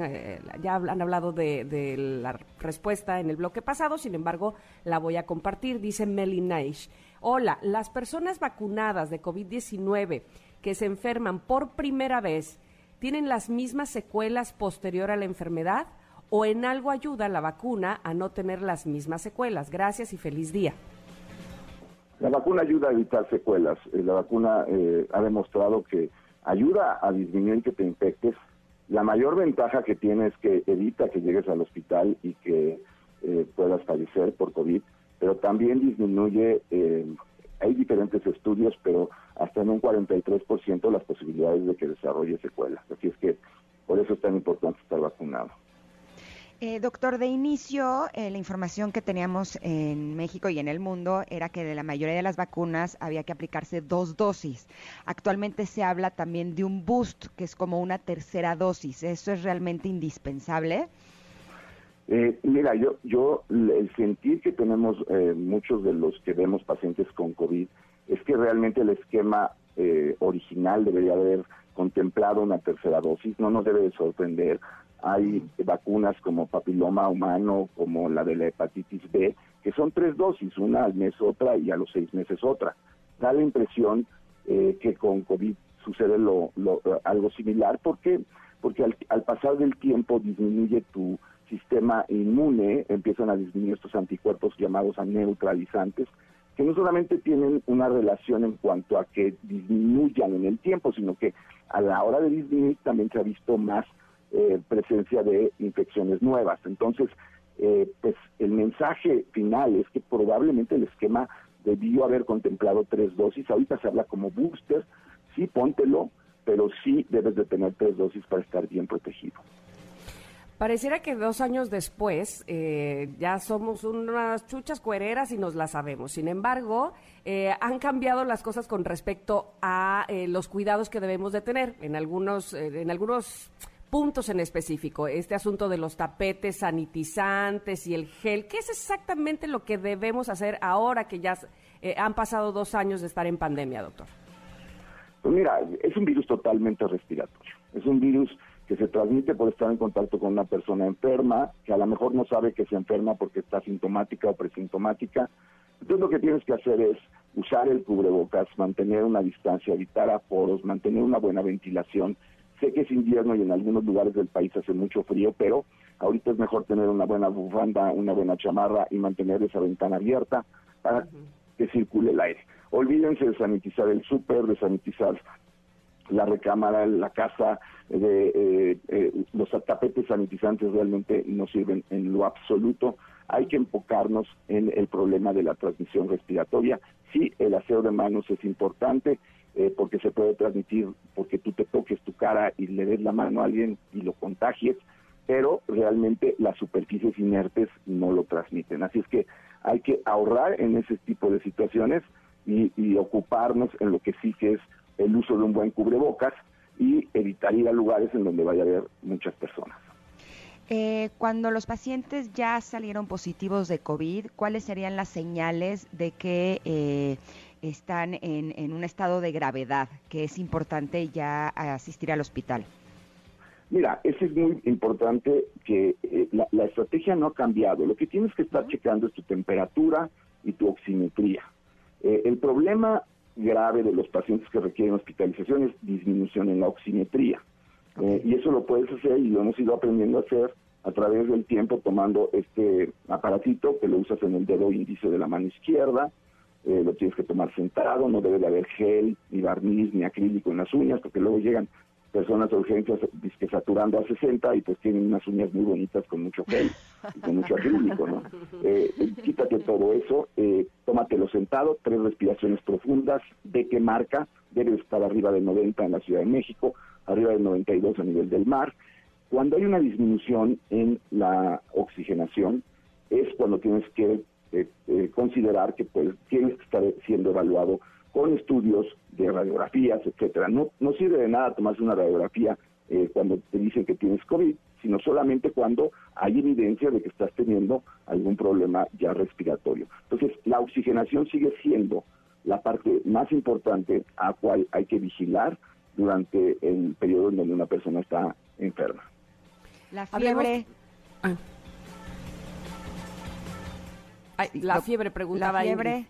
ya han hablado de, la respuesta en el bloque pasado, sin embargo, la voy a compartir. Dice Melly Naish. Hola, las personas vacunadas de COVID-19 que se enferman por primera vez tienen las mismas secuelas posterior a la enfermedad o en algo ayuda la vacuna a no tener las mismas secuelas. Gracias y feliz día. La vacuna ayuda a evitar secuelas. Eh, la vacuna eh, ha demostrado que ayuda a disminuir que te infectes. La mayor ventaja que tiene es que evita que llegues al hospital y que eh, puedas fallecer por COVID, pero también disminuye hay diferentes estudios, pero hasta en un 43% las posibilidades de que desarrolle secuelas. Así es que por eso es tan importante estar vacunado. Eh, doctor, de inicio, eh, la información que teníamos en México y en el mundo era que de la mayoría de las vacunas había que aplicarse dos dosis. Actualmente se habla también de un boost, que es como una tercera dosis. ¿Eso es realmente indispensable? Eh, mira, yo, yo el sentir que tenemos eh, muchos de los que vemos pacientes con COVID es que realmente el esquema eh, original debería haber contemplado una tercera dosis, no nos debe de sorprender. Hay vacunas como papiloma humano, como la de la hepatitis B, que son tres dosis, una al mes otra y a los seis meses otra. Da la impresión eh, que con COVID sucede lo, algo similar, ¿por qué? Porque al, al pasar del tiempo disminuye tu sistema inmune, empiezan a disminuir estos anticuerpos llamados a neutralizantes, que no solamente tienen una relación en cuanto a que disminuyan en el tiempo, sino que a la hora de disminuir también se ha visto más eh, presencia de infecciones nuevas. Entonces, eh, pues el mensaje final es que probablemente el esquema debió haber contemplado tres dosis, ahorita se habla como booster, sí, póntelo, pero sí debes de tener tres dosis para estar bien protegido. Pareciera que dos años después eh, ya somos unas chuchas cuereras y nos las sabemos. Sin embargo, eh, han cambiado las cosas con respecto a eh, los cuidados que debemos de tener en algunos, en algunos puntos en específico. Este asunto de los tapetes sanitizantes y el gel, ¿qué es exactamente lo que debemos hacer ahora que ya han pasado dos años de estar en pandemia, doctor? Pues mira, es un virus totalmente respiratorio. Es un virus que se transmite por estar en contacto con una persona enferma, que a lo mejor no sabe que se enferma porque está sintomática o presintomática. Entonces lo que tienes que hacer es usar el cubrebocas, mantener una distancia, evitar aforos, mantener una buena ventilación. Sé que es invierno y en algunos lugares del país hace mucho frío, pero ahorita es mejor tener una buena bufanda, una buena chamarra y mantener esa ventana abierta para que circule el aire. Olvídense de sanitizar el súper, de sanitizar la recámara, la casa, de, los tapetes sanitizantes realmente no sirven en lo absoluto. Hay que enfocarnos en el problema de la transmisión respiratoria. Sí, el aseo de manos es importante, eh, porque se puede transmitir, porque tú te toques tu cara y le des la mano a alguien y lo contagies, pero realmente las superficies inertes no lo transmiten. Así es que hay que ahorrar en ese tipo de situaciones y, ocuparnos en lo que sí que es el uso de un buen cubrebocas y evitar ir a lugares en donde vaya a haber muchas personas. Eh, cuando los pacientes ya salieron positivos de COVID, ¿cuáles serían las señales de que eh, están en, un estado de gravedad, que es importante ya asistir al hospital? Mira, eso es muy importante que eh, la, estrategia no ha cambiado. Lo que tienes que estar checando es tu temperatura y tu oximetría. Eh, el problema grave de los pacientes que requieren hospitalización es disminución en la oximetría. Eh, y eso lo puedes hacer y lo hemos ido aprendiendo a hacer a través del tiempo tomando este aparatito que lo usas en el dedo índice de la mano izquierda, eh, lo tienes que tomar sentado, no debe de haber gel, ni barniz, ni acrílico en las uñas, porque luego llegan personas de urgencias que saturando a 60 y pues tienen unas uñas muy bonitas con mucho gel y con mucho acrílico, ¿no? Eh, quítate todo eso, eh, tómatelo sentado, tres respiraciones profundas, de qué marca, debe estar arriba de 90 en la Ciudad de México, arriba de 92 a nivel del mar. Cuando hay una disminución en la oxigenación, es cuando tienes que eh, eh, considerar que pues tienes que estar siendo evaluado con estudios de radiografías, etcétera. No, no sirve de nada tomarse una radiografía eh, cuando te dicen que tienes COVID, sino solamente cuando hay evidencia de que estás teniendo algún problema ya respiratorio. Entonces, la oxigenación sigue siendo la parte más importante a cual hay que vigilar durante el periodo en donde una persona está enferma. La fiebre. Ah la fiebre, preguntaba. La fiebre.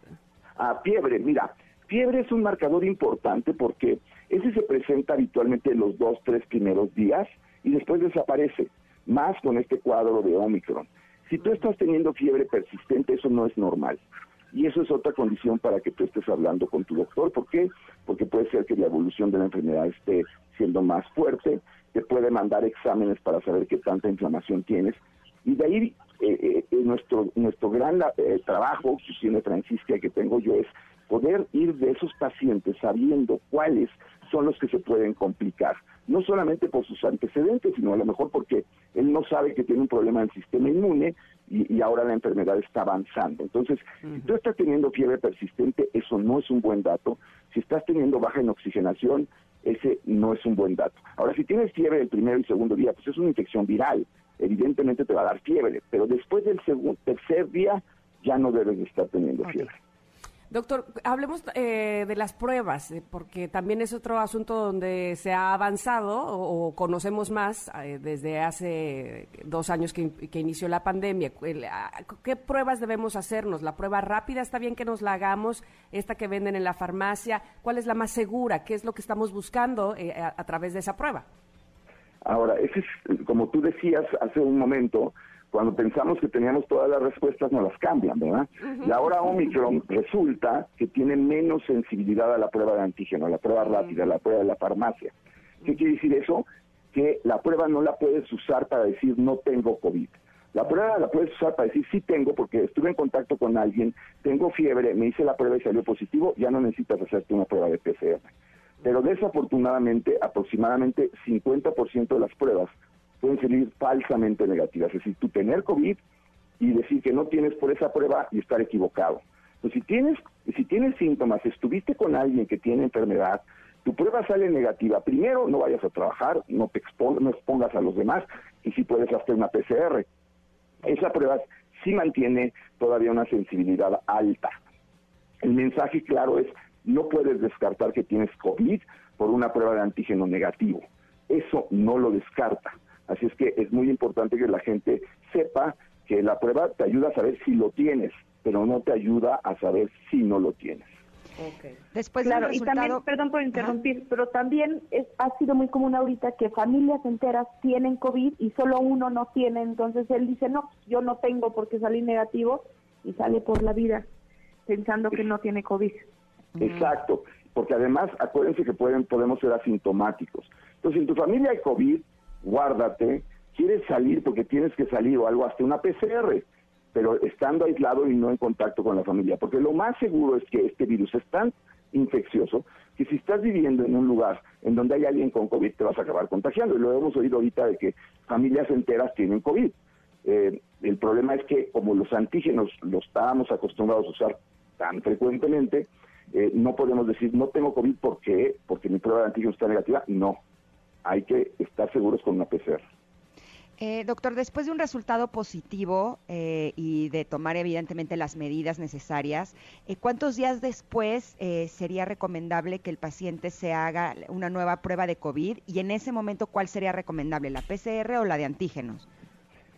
Ah, fiebre, mira, fiebre es un marcador importante porque ese se presenta habitualmente en los dos, tres primeros días y después desaparece, más con este cuadro de Omicron. Si tú estás teniendo fiebre persistente, eso no es normal. Y eso es otra condición para que tú estés hablando con tu doctor. ¿Por qué? Porque puede ser que la evolución de la enfermedad esté siendo más fuerte, te puede mandar exámenes para saber qué tanta inflamación tienes. Y de ahí eh, eh, nuestro, nuestro gran eh, trabajo, que tiene Francisca, que tengo yo, es poder ir de esos pacientes sabiendo cuáles son los que se pueden complicar, no solamente por sus antecedentes, sino a lo mejor porque él no sabe que tiene un problema del sistema inmune y, ahora la enfermedad está avanzando. Entonces, si tú estás teniendo fiebre persistente, eso no es un buen dato. Si estás teniendo baja en oxigenación, ese no es un buen dato. Ahora, si tienes fiebre el primero y segundo día, pues es una infección viral evidentemente te va a dar fiebre, pero después del segundo, tercer día ya no debes de estar teniendo fiebre. Doctor, hablemos eh, de las pruebas, eh, porque también es otro asunto donde se ha avanzado o, conocemos más eh, desde hace dos años que, inició la pandemia. Ah, ¿Qué pruebas debemos hacernos? ¿La prueba rápida está bien que nos la hagamos? ¿Esta que venden en la farmacia? ¿Cuál es la más segura? ¿Qué es lo que estamos buscando a través de esa prueba? Ahora, ese es, como tú decías hace un momento, cuando pensamos que teníamos todas las respuestas, nos las cambian, ¿verdad? Y ahora Omicron resulta que tiene menos sensibilidad a la prueba de antígeno, a la prueba rápida, a la prueba de la farmacia. ¿Qué quiere decir eso? Que la prueba no la puedes usar para decir no tengo COVID. La prueba la puedes usar para decir sí tengo porque estuve en contacto con alguien, tengo fiebre, me hice la prueba y salió positivo, ya no necesitas hacerte una prueba de PCR. Pero desafortunadamente, aproximadamente 50% de las pruebas pueden salir falsamente negativas. Es decir, tú tener COVID y decir que no tienes por esa prueba y estar equivocado. Pues si tienes, si tienes síntomas, estuviste con alguien que tiene enfermedad, tu prueba sale negativa, primero no vayas a trabajar, no te no expongas a los demás y si puedes hacer una PCR. Esa prueba sí mantiene todavía una sensibilidad alta. El mensaje claro es no puedes descartar que tienes COVID por una prueba de antígeno negativo. Eso no lo descarta. Así es que es muy importante que la gente sepa que la prueba te ayuda a saber si lo tienes, pero no te ayuda a saber si no lo tienes. Okay. Después claro, y también, perdón por interrumpir, pero también es, ha sido muy común ahorita que familias enteras tienen COVID y solo uno no tiene, entonces él dice, no, yo no tengo porque salí negativo y sale por la vida pensando que no tiene COVID. Exacto. porque además acuérdense que pueden, podemos ser asintomáticos. Entonces, en tu familia hay COVID, guárdate, quieres salir porque tienes que salir o algo, hasta una PCR, pero estando aislado y no en contacto con la familia, porque lo más seguro es que este virus es tan infeccioso que si estás viviendo en un lugar en donde hay alguien con COVID te vas a acabar contagiando. Y lo hemos oído ahorita de que familias enteras tienen COVID. Eh, el problema es que como los antígenos los estábamos acostumbrados a usar tan frecuentemente, eh, no podemos decir no tengo COVID porque porque mi prueba de antígenos está negativa. No, hay que estar seguros con una PCR. Eh, doctor, después de un resultado positivo eh, y de tomar evidentemente las medidas necesarias, eh, ¿cuántos días después sería recomendable que el paciente se haga una nueva prueba de COVID? Y en ese momento, ¿cuál sería recomendable, la PCR o la de antígenos?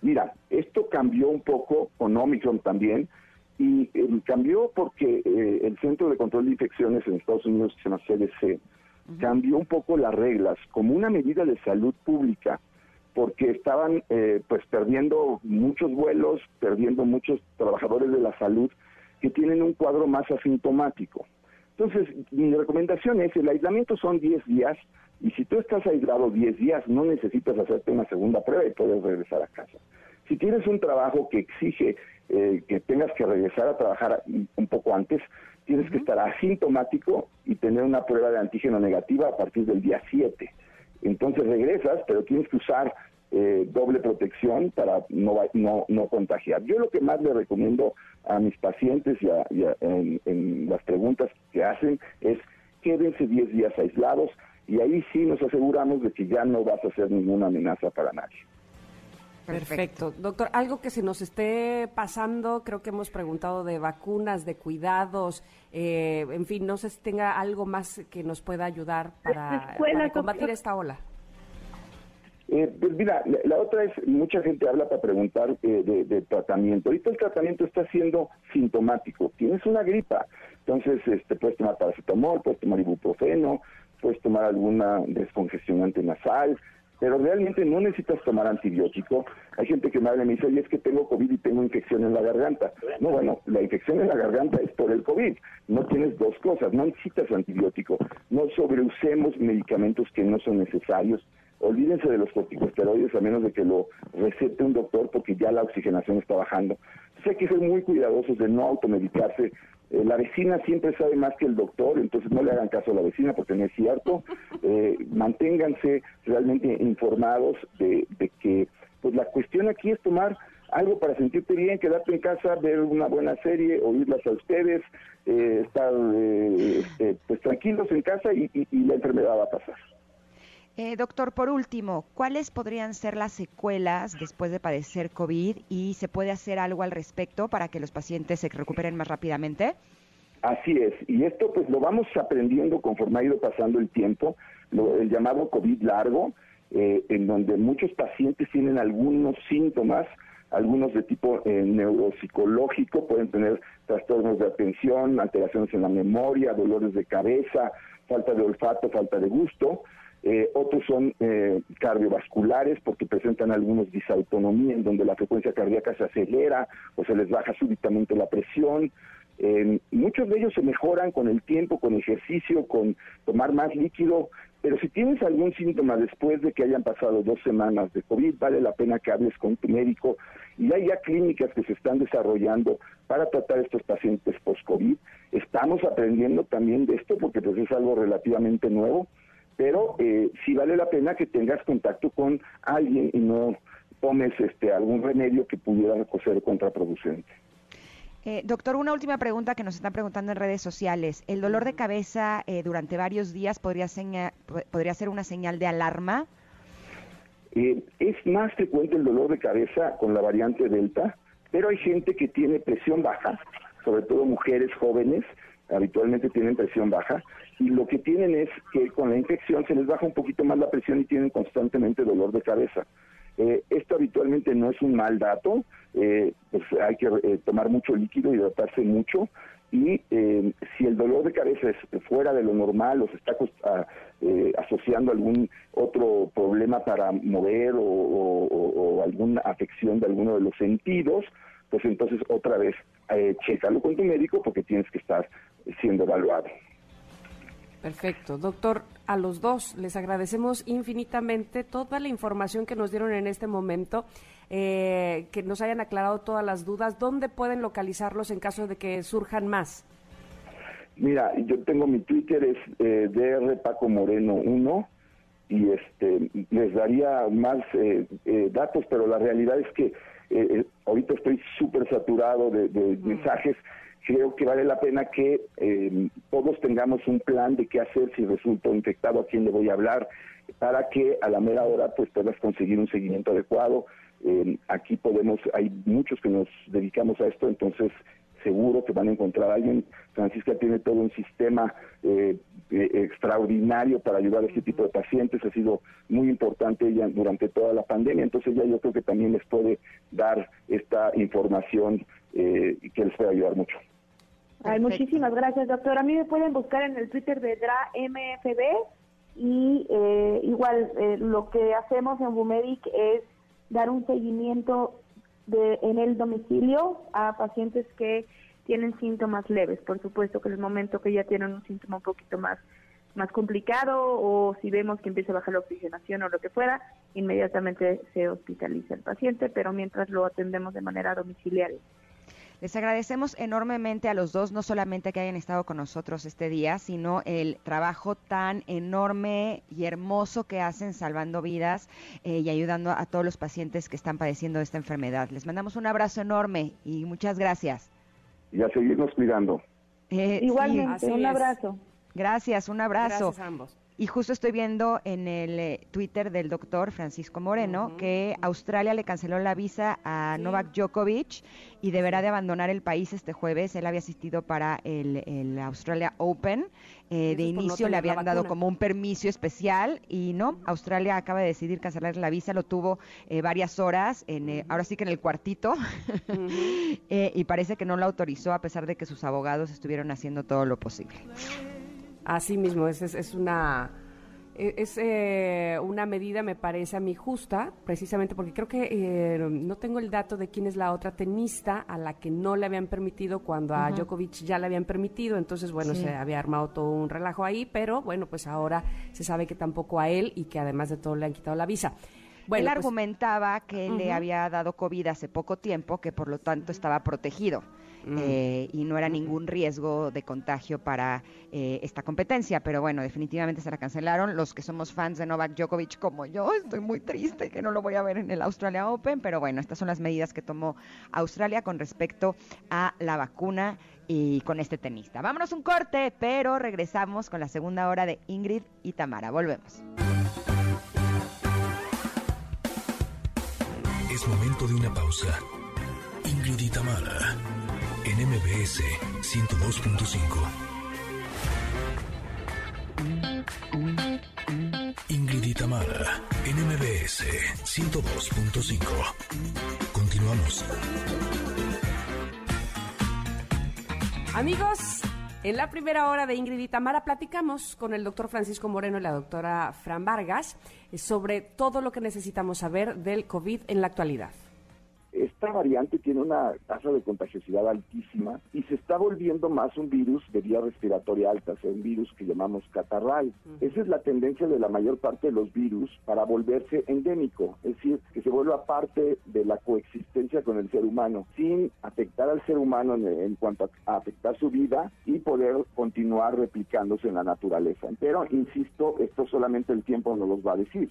Mira, esto cambió un poco con Omicron también, y cambió porque el Centro de Control de Infecciones en Estados Unidos, que se llama CDC, cambió un poco las reglas como una medida de salud pública porque estaban eh, pues perdiendo muchos vuelos, perdiendo muchos trabajadores de la salud que tienen un cuadro más asintomático. Entonces, mi recomendación es, el aislamiento son 10 días y si tú estás aislado 10 días, no necesitas hacerte una segunda prueba y puedes regresar a casa. Si tienes un trabajo que exige eh, que tengas que regresar a trabajar un poco antes, tienes que estar asintomático y tener una prueba de antígeno negativa a partir del día 7. Entonces regresas, pero tienes que usar eh, doble protección para no, no, no contagiar. Yo lo que más le recomiendo a mis pacientes y, en, las preguntas que hacen es quédense 10 días aislados y ahí sí nos aseguramos de que ya no vas a ser ninguna amenaza para nadie. Perfecto. Doctor, algo que se nos esté pasando, creo que hemos preguntado de vacunas, de cuidados, eh, en fin, no sé si tenga algo más que nos pueda ayudar para combatir esta ola. Eh, pues mira, la, otra es, mucha gente habla para preguntar eh, de, tratamiento. Ahorita el tratamiento está siendo sintomático. Tienes una gripa, entonces este, puedes tomar paracetamol, puedes tomar ibuprofeno, puedes tomar alguna descongestionante nasal, pero realmente no necesitas tomar antibiótico. Hay gente que me habla y me dice, oye, es que tengo COVID y tengo infección en la garganta. No, bueno, la infección en la garganta es por el COVID. No tienes dos cosas, no necesitas antibiótico. No sobreusemos medicamentos que no son necesarios olvídense de los corticosteroides a menos de que lo recete un doctor porque ya la oxigenación está bajando. Entonces hay que ser muy cuidadosos de no automedicarse. Eh, la vecina siempre sabe más que el doctor, entonces no le hagan caso a la vecina porque no es cierto. Eh, manténganse realmente informados de, que pues la cuestión aquí es tomar algo para sentirte bien, quedarte en casa, ver una buena serie, oírlas a ustedes, eh, estar este, pues tranquilos en casa y la enfermedad va a pasar. Eh, doctor, por último, ¿cuáles podrían ser las secuelas después de padecer COVID y se puede hacer algo al respecto para que los pacientes se recuperen más rápidamente? Así es, y esto pues lo vamos aprendiendo conforme ha ido pasando el tiempo, el llamado COVID largo, eh, en donde muchos pacientes tienen algunos síntomas, algunos de tipo eh, neuropsicológico, pueden tener trastornos de atención, alteraciones en la memoria, dolores de cabeza, falta de olfato, falta de gusto, eh, otros son eh, cardiovasculares porque presentan algunos disautonomía en donde la frecuencia cardíaca se acelera o se les baja súbitamente la presión. muchos de ellos se mejoran con el tiempo, con ejercicio, con tomar más líquido, pero si tienes algún síntoma después de que hayan pasado dos semanas de COVID, vale la pena que hables con tu médico y hay ya clínicas que se están desarrollando para tratar estos pacientes post-COVID. Estamos aprendiendo también de esto porque pues es algo relativamente nuevo pero eh, sí vale la pena que tengas contacto con alguien y no tomes este algún remedio que pudiera ser contraproducente. Eh, doctor, una última pregunta que nos están preguntando en redes sociales. ¿El dolor de cabeza eh, durante varios días podría, podría ser una señal de alarma? Eh, es más frecuente el dolor de cabeza con la variante Delta, pero hay gente que tiene presión baja, sobre todo mujeres jóvenes, habitualmente tienen presión baja y lo que tienen es que con la infección se les baja un poquito más la presión y tienen constantemente dolor de cabeza. Eh, esto habitualmente no es un mal dato, eh, pues hay que eh, tomar mucho líquido, hidratarse mucho y si el dolor de cabeza es fuera de lo normal o se está asociando a algún otro problema para mover o, alguna afección de alguno de los sentidos, pues entonces otra vez eh, chécalo con tu médico porque tienes que estar siendo evaluado. Perfecto. Doctor, a los dos les agradecemos infinitamente toda la información que nos dieron en este momento, eh, que nos hayan aclarado todas las dudas. ¿Dónde pueden localizarlos en caso de que surjan más? Mira, yo tengo mi Twitter, es eh, DR Paco Moreno 1 y este les daría más eh, eh, datos, pero la realidad es que eh, ahorita estoy súper saturado de, de mensajes creo que vale la pena que eh, todos tengamos un plan de qué hacer si resulto infectado, a quién le voy a hablar, para que a la mera hora pues puedas conseguir un seguimiento adecuado. Eh, aquí podemos, hay muchos que nos dedicamos a esto, entonces seguro que van a encontrar a alguien. Francisca tiene todo un sistema eh, eh, extraordinario para ayudar a este tipo de pacientes. Ha sido muy importante ella durante toda la pandemia, entonces ya yo creo que también les puede dar esta información eh, que les puede ayudar mucho. Ay, muchísimas gracias, doctor. A mí me pueden buscar en el Twitter de DraMFB y eh, igual eh, lo que hacemos en Bumedic es dar un seguimiento de, en el domicilio a pacientes que tienen síntomas leves. Por supuesto que en el momento que ya tienen un síntoma un poquito más más complicado o si vemos que empieza a bajar la oxigenación o lo que fuera, inmediatamente se hospitaliza el paciente, pero mientras lo atendemos de manera domiciliaria. Les agradecemos enormemente a los dos, no solamente que hayan estado con nosotros este día, sino el trabajo tan enorme y hermoso que hacen salvando vidas eh, y ayudando a todos los pacientes que están padeciendo esta enfermedad. Les mandamos un abrazo enorme y muchas gracias. Y a seguirnos cuidando. Eh, Igualmente, sí, un abrazo. Gracias, un abrazo. Gracias a ambos. Y justo estoy viendo en el eh, Twitter del doctor Francisco Moreno que Australia le canceló la visa a Novak Djokovic y deberá de abandonar el país este jueves. Él había asistido para el, el Australia Open. Eh, de no inicio le habían dado como un permiso especial y no, Australia acaba de decidir cancelar la visa, lo tuvo eh, varias horas, en, eh, ahora sí que en el cuartito, y parece que no lo autorizó a pesar de que sus abogados estuvieron haciendo todo lo posible. Así mismo, es, es, es una e- es eh, una medida, me parece a mí justa, precisamente porque creo que eh, no tengo el dato de quién es la otra tenista a la que no le habían permitido cuando a Djokovic ya le habían permitido, entonces bueno, Sí. se había armado todo un relajo ahí, pero bueno, pues ahora se sabe que tampoco a él y que además de todo le han quitado la visa. Bueno, Él pues, argumentaba que le había dado COVID hace poco tiempo, que por lo tanto estaba protegido Mm. eh, y no era ningún riesgo de contagio para eh, esta competencia. Pero bueno, definitivamente se la cancelaron. Los que somos fans de Novak Djokovic, como yo, estoy muy triste que no lo voy a ver en el Australia Open. Pero bueno, estas son las medidas que tomó Australia con respecto a la vacuna y con este tenista. Vámonos un corte, pero regresamos con la segunda hora de Ingrid y Tamara. Volvemos. Es momento de una pausa. Ingrid y Tamara, en MBS 102.5. Ingrid y Tamara, en MBS 102.5. Continuamos. Amigos, en la primera hora de Ingrid y Tamara platicamos con el doctor Francisco Moreno y la doctora Fran Vargas eh, sobre todo lo que necesitamos saber del COVID en la actualidad. Esta variante tiene una tasa de contagiosidad altísima y se está volviendo más un virus de vía respiratoria alta, o sea, un virus que llamamos catarral. Esa es la tendencia de la mayor parte de los virus para volverse endémico, es decir, que se vuelva parte de la coexistencia con el ser humano, sin afectar al ser humano en, en cuanto a, a afectar su vida y poder continuar replicándose en la naturaleza. Pero, insisto, esto solamente el tiempo nos los va a decir.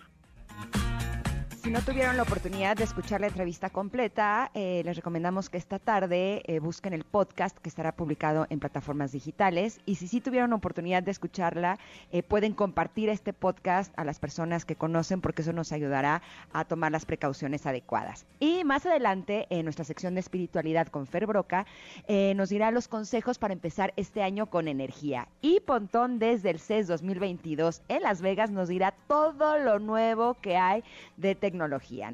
Si no tuvieron la oportunidad de escuchar la entrevista completa, eh, les recomendamos que esta tarde eh, busquen el podcast que estará publicado en plataformas digitales. Y si sí tuvieron oportunidad de escucharla, eh, pueden compartir este podcast a las personas que conocen porque eso nos ayudará a tomar las precauciones adecuadas. Y más adelante, en nuestra sección de espiritualidad con Fer Broca, nos dirá los consejos para empezar este año con energía. Y Pontón desde el CES 2022 en Las Vegas nos dirá todo lo nuevo que hay de tecnología.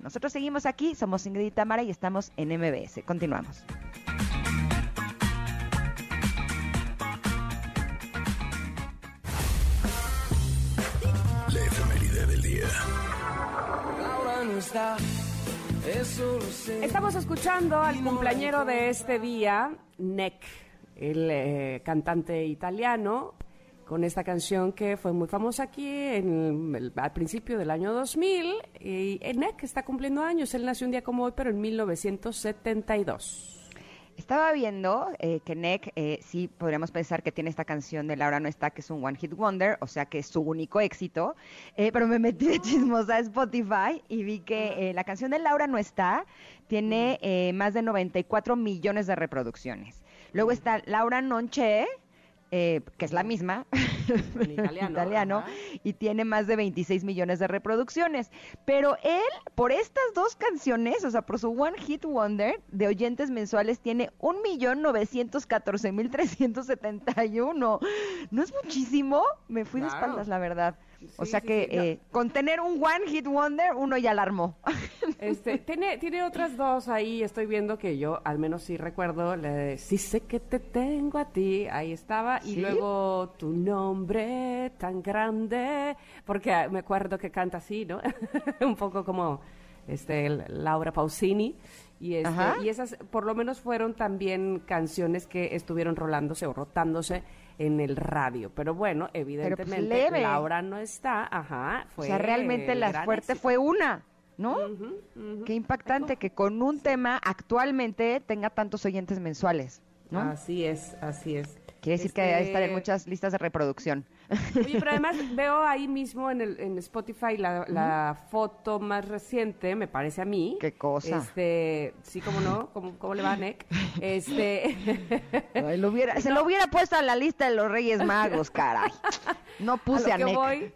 Nosotros seguimos aquí, somos Ingrid y Tamara y estamos en MBS. Continuamos. La efeméride del día. Estamos escuchando al cumpleañero de este día, Nick, el eh, cantante italiano, con esta canción que fue muy famosa aquí en el- al principio del año 2000. Y Enek está cumpliendo años. Él nació un día como hoy, pero en 1972. Estaba viendo eh, que Nick, eh, sí podríamos pensar que tiene esta canción de Laura no está, que es un One Hit Wonder, o sea que es su único éxito, eh, pero me metí de chismosa a Spotify y vi que eh, la canción de Laura no está tiene eh, más de 94 millones de reproducciones. Luego está Laura Nonche, eh, que es la misma, En italiano, y tiene más de 26 millones de reproducciones. Pero él, por estas dos canciones, o sea, por su One Hit Wonder de oyentes mensuales, tiene 1.914.371. ¿No es muchísimo? Me fui de espaldas, la verdad. O sea sí, que sí, no. eh, con tener un One Hit Wonder, uno ya la armó. Este, tiene, tiene otras dos ahí, estoy viendo que yo al menos sí recuerdo, la de Sí sé que te tengo a ti, ahí estaba, y luego Tu nombre tan grande, porque ah, me acuerdo que canta así, ¿no? Un poco como este Laura Pausini, y, este, y esas por lo menos fueron también canciones que estuvieron rolándose o rotándose en el radio, pero bueno, evidentemente leve. Laura no está, ajá, o fue sea, realmente la fuerte éxito. fue una, ¿no? Qué impactante que con un tema actualmente tenga tantos oyentes mensuales, ¿no? Así es, así es. Quiere decir que debe estar en Este, muchas listas de reproducción. Oye, pero además veo ahí mismo en, el, en Spotify la, la foto más reciente, me parece a mí. Qué cosa. Este, sí, cómo no, ¿Cómo, cómo le va, Nick? Este, Ay, lo hubiera- se lo hubiera puesto a la lista de los Reyes Magos, caray. No puse a a, lo que Nick. voy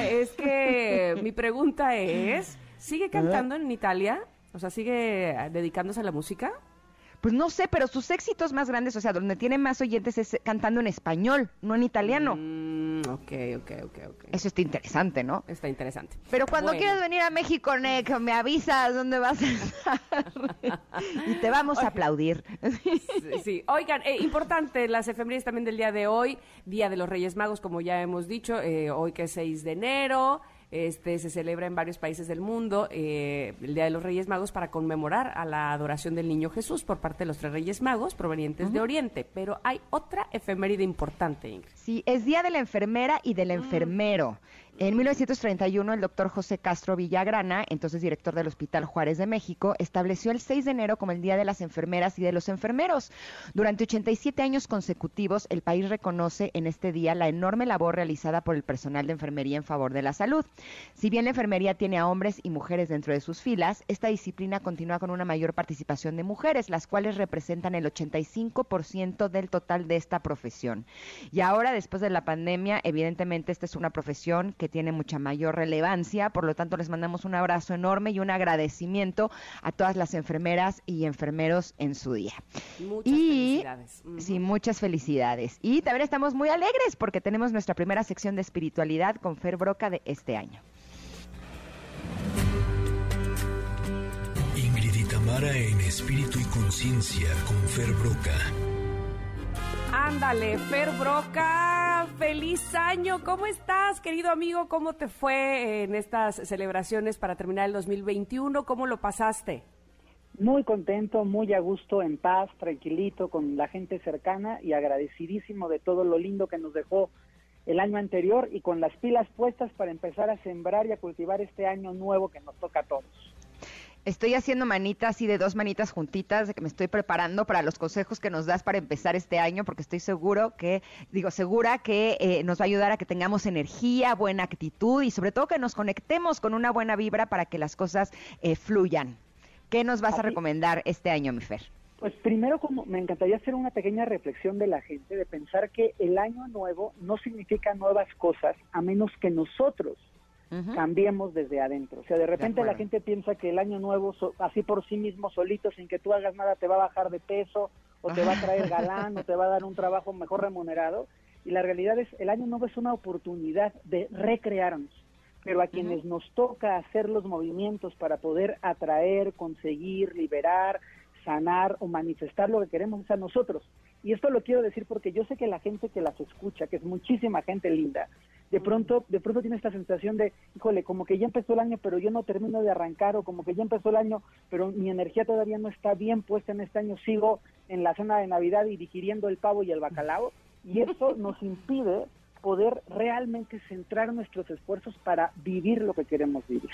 es que mi pregunta es, ¿sigue cantando en Italia? O sea, ¿sigue dedicándose a la música? Pues no sé, pero sus éxitos más grandes, o sea, donde tiene más oyentes es cantando en español, no en italiano. Mm, ok, ok, ok, ok. Eso está interesante, ¿no? Está interesante. Pero cuando Bueno. quieras venir a México, Nick, me avisas dónde vas a estar. y te vamos a aplaudir. Sí, sí. Oigan, eh, importante, las efemérides también del día de hoy, Día de los Reyes Magos, como ya hemos dicho, eh, hoy que es 6 de enero, este se celebra en varios países del mundo eh, el Día de los Reyes Magos para conmemorar a la adoración del Niño Jesús por parte de los tres Reyes Magos provenientes de Oriente. Pero hay otra efeméride importante, Ingrid. Sí, es Día de la Enfermera y del Enfermero. En 1931, el doctor José Castro Villagrana, entonces director del Hospital Juárez de México, estableció el 6 de enero como el Día de las Enfermeras y de los Enfermeros. Durante 87 años consecutivos, el país reconoce en este día la enorme labor realizada por el personal de enfermería en favor de la salud. Si bien la enfermería tiene a hombres y mujeres dentro de sus filas, esta disciplina continúa con una mayor participación de mujeres, las cuales representan el 85% del total de esta profesión. Y ahora, después de la pandemia, evidentemente esta es una profesión que tiene mucha mayor relevancia, por lo tanto les mandamos un abrazo enorme y un agradecimiento a todas las enfermeras y enfermeros en su día. Muchas y felicidades. Sí, muchas felicidades. Y también estamos muy alegres porque tenemos nuestra primera sección de espiritualidad con Fer Broca de este año. Ingrid y Tamara en espíritu y conciencia con Fer Broca. Ándale, Fer Broca, feliz año. ¿Cómo estás, querido amigo? ¿Cómo te fue en estas celebraciones para terminar el 2021? ¿Cómo lo pasaste? Muy contento, muy a gusto, en paz, tranquilito, con la gente cercana y agradecidísimo de todo lo lindo que nos dejó el año anterior y con las pilas puestas para empezar a sembrar y a cultivar este año nuevo que nos toca a todos. Estoy haciendo manitas y de dos manitas juntitas, de que me estoy preparando para los consejos que nos das para empezar este año, porque estoy seguro que, digo, segura que eh, nos va a ayudar a que tengamos energía, buena actitud y sobre todo que nos conectemos con una buena vibra para que las cosas eh, fluyan. ¿Qué nos vas a Así- recomendar este año, mi Fer? Pues primero como me encantaría hacer una pequeña reflexión de la gente, de pensar que el año nuevo no significa nuevas cosas a menos que nosotros Cambiemos desde adentro. O sea, de repente la gente piensa que el año nuevo, so- así por sí mismo, solito, sin que tú hagas nada, te va a bajar de peso, o te va a traer galán, o te va a dar un trabajo mejor remunerado. Y la realidad es, el año nuevo es una oportunidad de recrearnos. Pero a quienes nos toca hacer los movimientos para poder atraer, conseguir, liberar, sanar o manifestar lo que queremos es a nosotros. Y esto lo quiero decir porque yo sé que la gente que las escucha, que es muchísima gente linda, de pronto, de pronto tiene esta sensación de, híjole, como que ya empezó el año, pero yo no termino de arrancar, o como que ya empezó el año, pero mi energía todavía no está bien puesta en este año, sigo en la cena de Navidad y digiriendo el pavo y el bacalao, y eso nos impide poder realmente centrar nuestros esfuerzos para vivir lo que queremos vivir.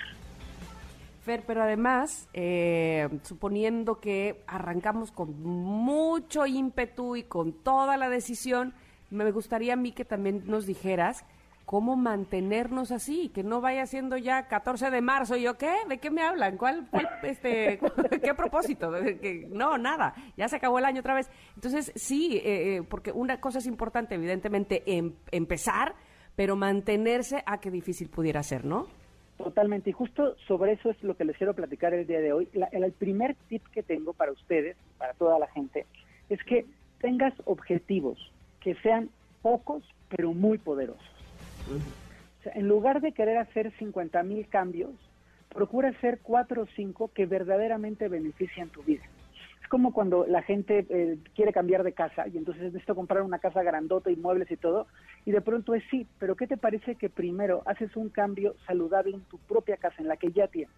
Fer, pero además, eh, suponiendo que arrancamos con mucho ímpetu y con toda la decisión, me gustaría a mí que también nos dijeras cómo mantenernos así, que no vaya siendo ya 14 de marzo, ¿yo qué? ¿De qué me hablan? ¿Cuál, este, qué propósito? no, nada, ya se acabó el año otra vez. Entonces, sí, eh, eh, porque una cosa es importante, evidentemente, em, empezar, pero mantenerse a qué difícil pudiera ser, ¿no? Totalmente, y justo sobre eso es lo que les quiero platicar el día de hoy. el primer tip que tengo para ustedes, para toda la gente, es que tengas objetivos que sean pocos, pero muy poderosos en lugar de querer hacer 50 mil cambios, procura hacer cuatro o cinco que verdaderamente beneficien tu vida. Es como cuando la gente eh, quiere cambiar de casa y entonces necesita comprar una casa grandota y muebles y todo, y de pronto es sí, pero ¿qué te parece que primero haces un cambio saludable en tu propia casa, en la que ya tienes?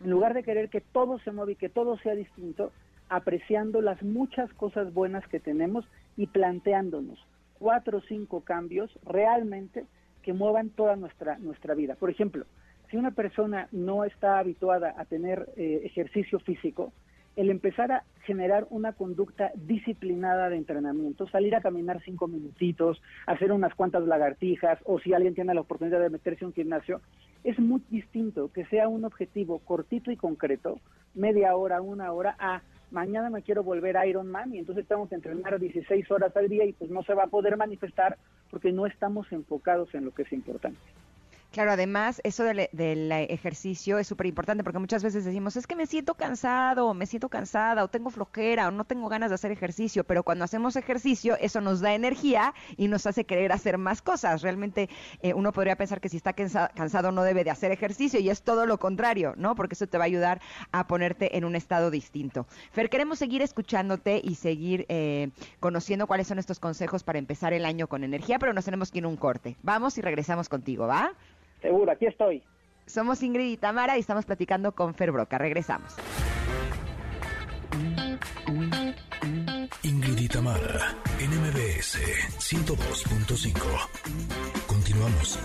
En lugar de querer que todo se mueva y que todo sea distinto, apreciando las muchas cosas buenas que tenemos y planteándonos cuatro o cinco cambios realmente que muevan toda nuestra, nuestra vida. Por ejemplo, si una persona no está habituada a tener eh, ejercicio físico, el empezar a generar una conducta disciplinada de entrenamiento, salir a caminar cinco minutitos, hacer unas cuantas lagartijas, o si alguien tiene la oportunidad de meterse a un gimnasio, es muy distinto que sea un objetivo cortito y concreto, media hora, una hora, a mañana me quiero volver Iron Man y entonces tengo que entrenar 16 horas al día y pues no se va a poder manifestar porque no estamos enfocados en lo que es importante. Claro, además, eso del, ejercicio es súper importante porque muchas veces decimos, es que me siento cansado, me siento cansada, o tengo flojera, o no tengo ganas de hacer ejercicio, pero cuando hacemos ejercicio, eso nos da energía y nos hace querer hacer más cosas. Realmente eh, uno podría pensar que si está cansado no debe de hacer ejercicio y es todo lo contrario, ¿no? Porque eso te va a ayudar a ponerte en un estado distinto. Fer, queremos seguir escuchándote y seguir eh, conociendo cuáles son estos consejos para empezar el año con energía, pero nos tenemos que ir a un corte. Vamos y regresamos contigo, ¿va? Seguro, aquí estoy. Somos Ingrid y Tamara y estamos platicando con Fer Broca. Regresamos. Ingrid y Tamara, NMBS 102.5. Continuamos.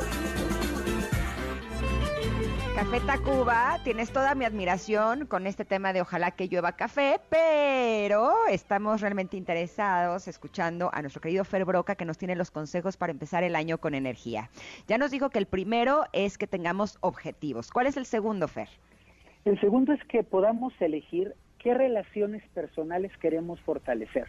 Café Tacuba, tienes toda mi admiración con este tema de ojalá que llueva café, pero estamos realmente interesados escuchando a nuestro querido Fer Broca que nos tiene los consejos para empezar el año con energía. Ya nos dijo que el primero es que tengamos objetivos. ¿Cuál es el segundo, Fer? El segundo es que podamos elegir qué relaciones personales queremos fortalecer.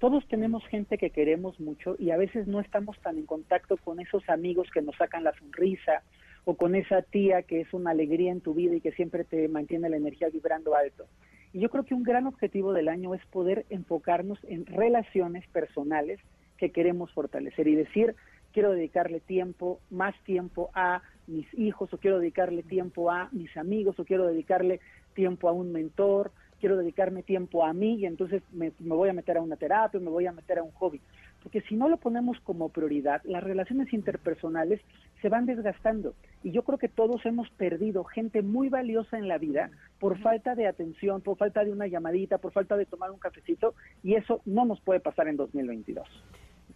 Todos tenemos gente que queremos mucho y a veces no estamos tan en contacto con esos amigos que nos sacan la sonrisa, o con esa tía que es una alegría en tu vida y que siempre te mantiene la energía vibrando alto. Y yo creo que un gran objetivo del año es poder enfocarnos en relaciones personales que queremos fortalecer y decir, quiero dedicarle tiempo, más tiempo a mis hijos o quiero dedicarle tiempo a mis amigos o quiero dedicarle tiempo a un mentor, quiero dedicarme tiempo a mí y entonces me, me voy a meter a una terapia, me voy a meter a un hobby. Porque si no lo ponemos como prioridad, las relaciones interpersonales se van desgastando. Y yo creo que todos hemos perdido gente muy valiosa en la vida por falta de atención, por falta de una llamadita, por falta de tomar un cafecito, y eso no nos puede pasar en 2022.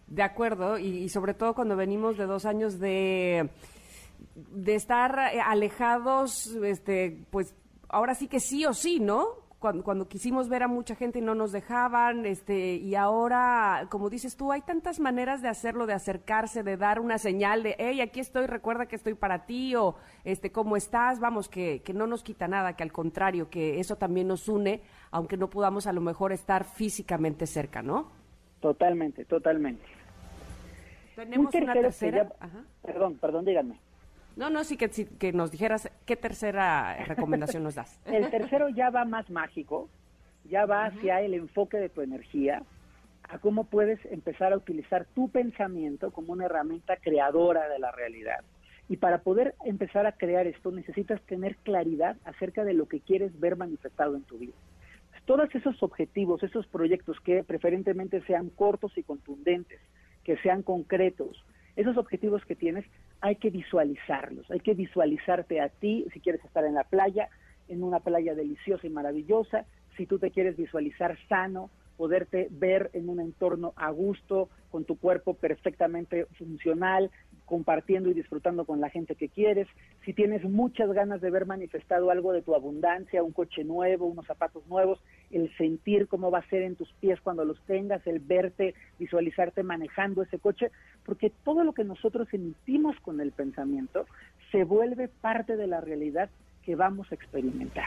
De acuerdo, y, sobre todo cuando venimos de dos años de, de estar alejados, este, pues ahora sí que sí o sí, ¿no? Cuando, quisimos ver a mucha gente y no nos dejaban, este, y ahora, como dices tú, hay tantas maneras de hacerlo, de acercarse, de dar una señal de, hey, aquí estoy, recuerda que estoy para ti, o este, ¿cómo estás? Vamos, que, que no nos quita nada, que al contrario, que eso también nos une, aunque no podamos a lo mejor estar físicamente cerca, ¿no? Totalmente, totalmente. Tenemos una tercera. Perdón, perdón, díganme. No, no, sí que, que nos dijeras qué tercera recomendación nos das. El tercero ya va más mágico, ya va hacia el enfoque de tu energía, a cómo puedes empezar a utilizar tu pensamiento como una herramienta creadora de la realidad. Y para poder empezar a crear esto necesitas tener claridad acerca de lo que quieres ver manifestado en tu vida. Todos esos objetivos, esos proyectos que preferentemente sean cortos y contundentes, que sean concretos, esos objetivos que tienes hay que visualizarlos, hay que visualizarte a ti si quieres estar en la playa, en una playa deliciosa y maravillosa, si tú te quieres visualizar sano, poderte ver en un entorno a gusto, con tu cuerpo perfectamente funcional, compartiendo y disfrutando con la gente que quieres, si tienes muchas ganas de ver manifestado algo de tu abundancia, un coche nuevo, unos zapatos nuevos, el sentir cómo va a ser en tus pies cuando los tengas, el verte, visualizarte manejando ese coche, porque todo lo que nosotros emitimos con el pensamiento se vuelve parte de la realidad que vamos a experimentar.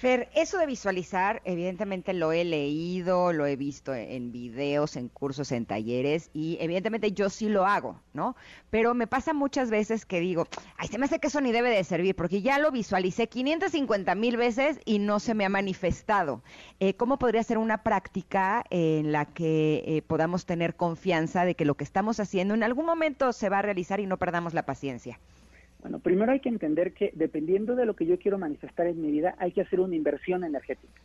Fer, eso de visualizar, evidentemente lo he leído, lo he visto en videos, en cursos, en talleres, y evidentemente yo sí lo hago, ¿no? Pero me pasa muchas veces que digo, ay, se me hace que eso ni debe de servir, porque ya lo visualicé 550 mil veces y no se me ha manifestado. Eh, ¿Cómo podría ser una práctica en la que eh, podamos tener confianza de que lo que estamos haciendo en algún momento se va a realizar y no perdamos la paciencia? Bueno, primero hay que entender que dependiendo de lo que yo quiero manifestar en mi vida, hay que hacer una inversión energética.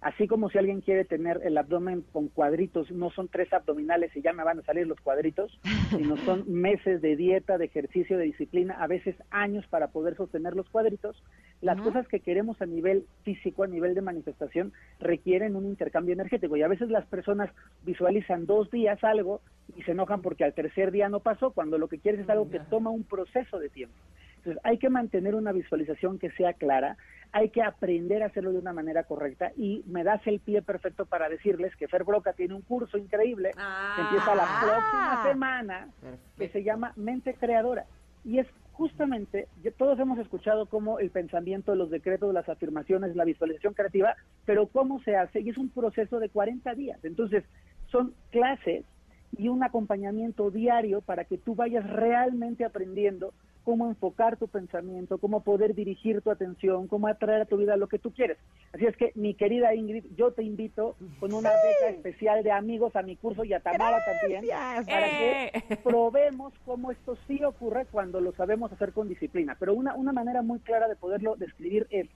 Así como si alguien quiere tener el abdomen con cuadritos, no son tres abdominales y ya me van a salir los cuadritos, sino son meses de dieta, de ejercicio, de disciplina, a veces años para poder sostener los cuadritos. Las cosas que queremos a nivel físico, a nivel de manifestación, requieren un intercambio energético. Y a veces las personas visualizan dos días algo y se enojan porque al tercer día no pasó, cuando lo que quieres es algo que toma un proceso de tiempo. Entonces hay que mantener una visualización que sea clara, hay que aprender a hacerlo de una manera correcta y me das el pie perfecto para decirles que Fer Broca tiene un curso increíble que empieza la Ah. próxima semana que se llama Mente Creadora y es justamente, todos hemos escuchado cómo el pensamiento, los decretos, las afirmaciones, la visualización creativa, pero cómo se hace y es un proceso de 40 días. Entonces, son clases y un acompañamiento diario para que tú vayas realmente aprendiendo cómo enfocar tu pensamiento, cómo poder dirigir tu atención, cómo atraer a tu vida lo que tú quieres. Así es que, mi querida Ingrid, yo te invito con una beca especial de amigos a mi curso y a Tamara también, Gracias. para Eh. que probemos cómo esto sí ocurre cuando lo sabemos hacer con disciplina. Pero una, una manera muy clara de poderlo describir es,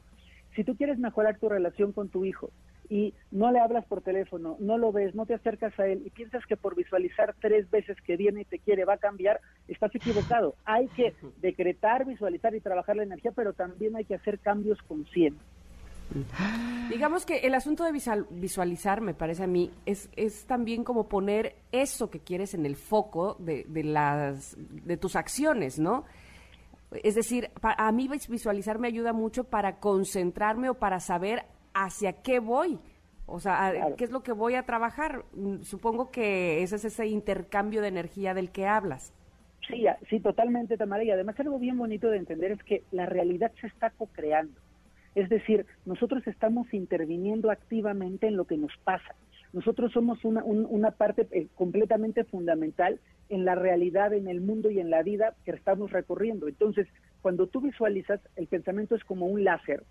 si tú quieres mejorar tu relación con tu hijo y no le hablas por teléfono, no lo ves, no te acercas a él y piensas que por visualizar tres veces que viene y te quiere va a cambiar, estás equivocado. Hay que decretar, visualizar y trabajar la energía, pero también hay que hacer cambios conscientes. Digamos que el asunto de visual- visualizar, me parece a mí, es, es también como poner eso que quieres en el foco de, de las, de tus acciones, ¿no? Es decir, a mí vis- visualizar me ayuda mucho para concentrarme o para saber hacia qué voy. O sea, Claro. qué es lo que voy a trabajar. Mm, Supongo que ese es ese intercambio de energía del que hablas. Sí, sí, totalmente, Tamara. Y además algo bien bonito de entender es que la realidad se está co-creando. Es decir, nosotros estamos interviniendo activamente en lo que nos pasa. Nosotros somos una, un- una parte eh, completamente fundamental en la realidad, en el mundo y en la vida que estamos recorriendo. Entonces, cuando tú visualizas, el pensamiento es como un láser.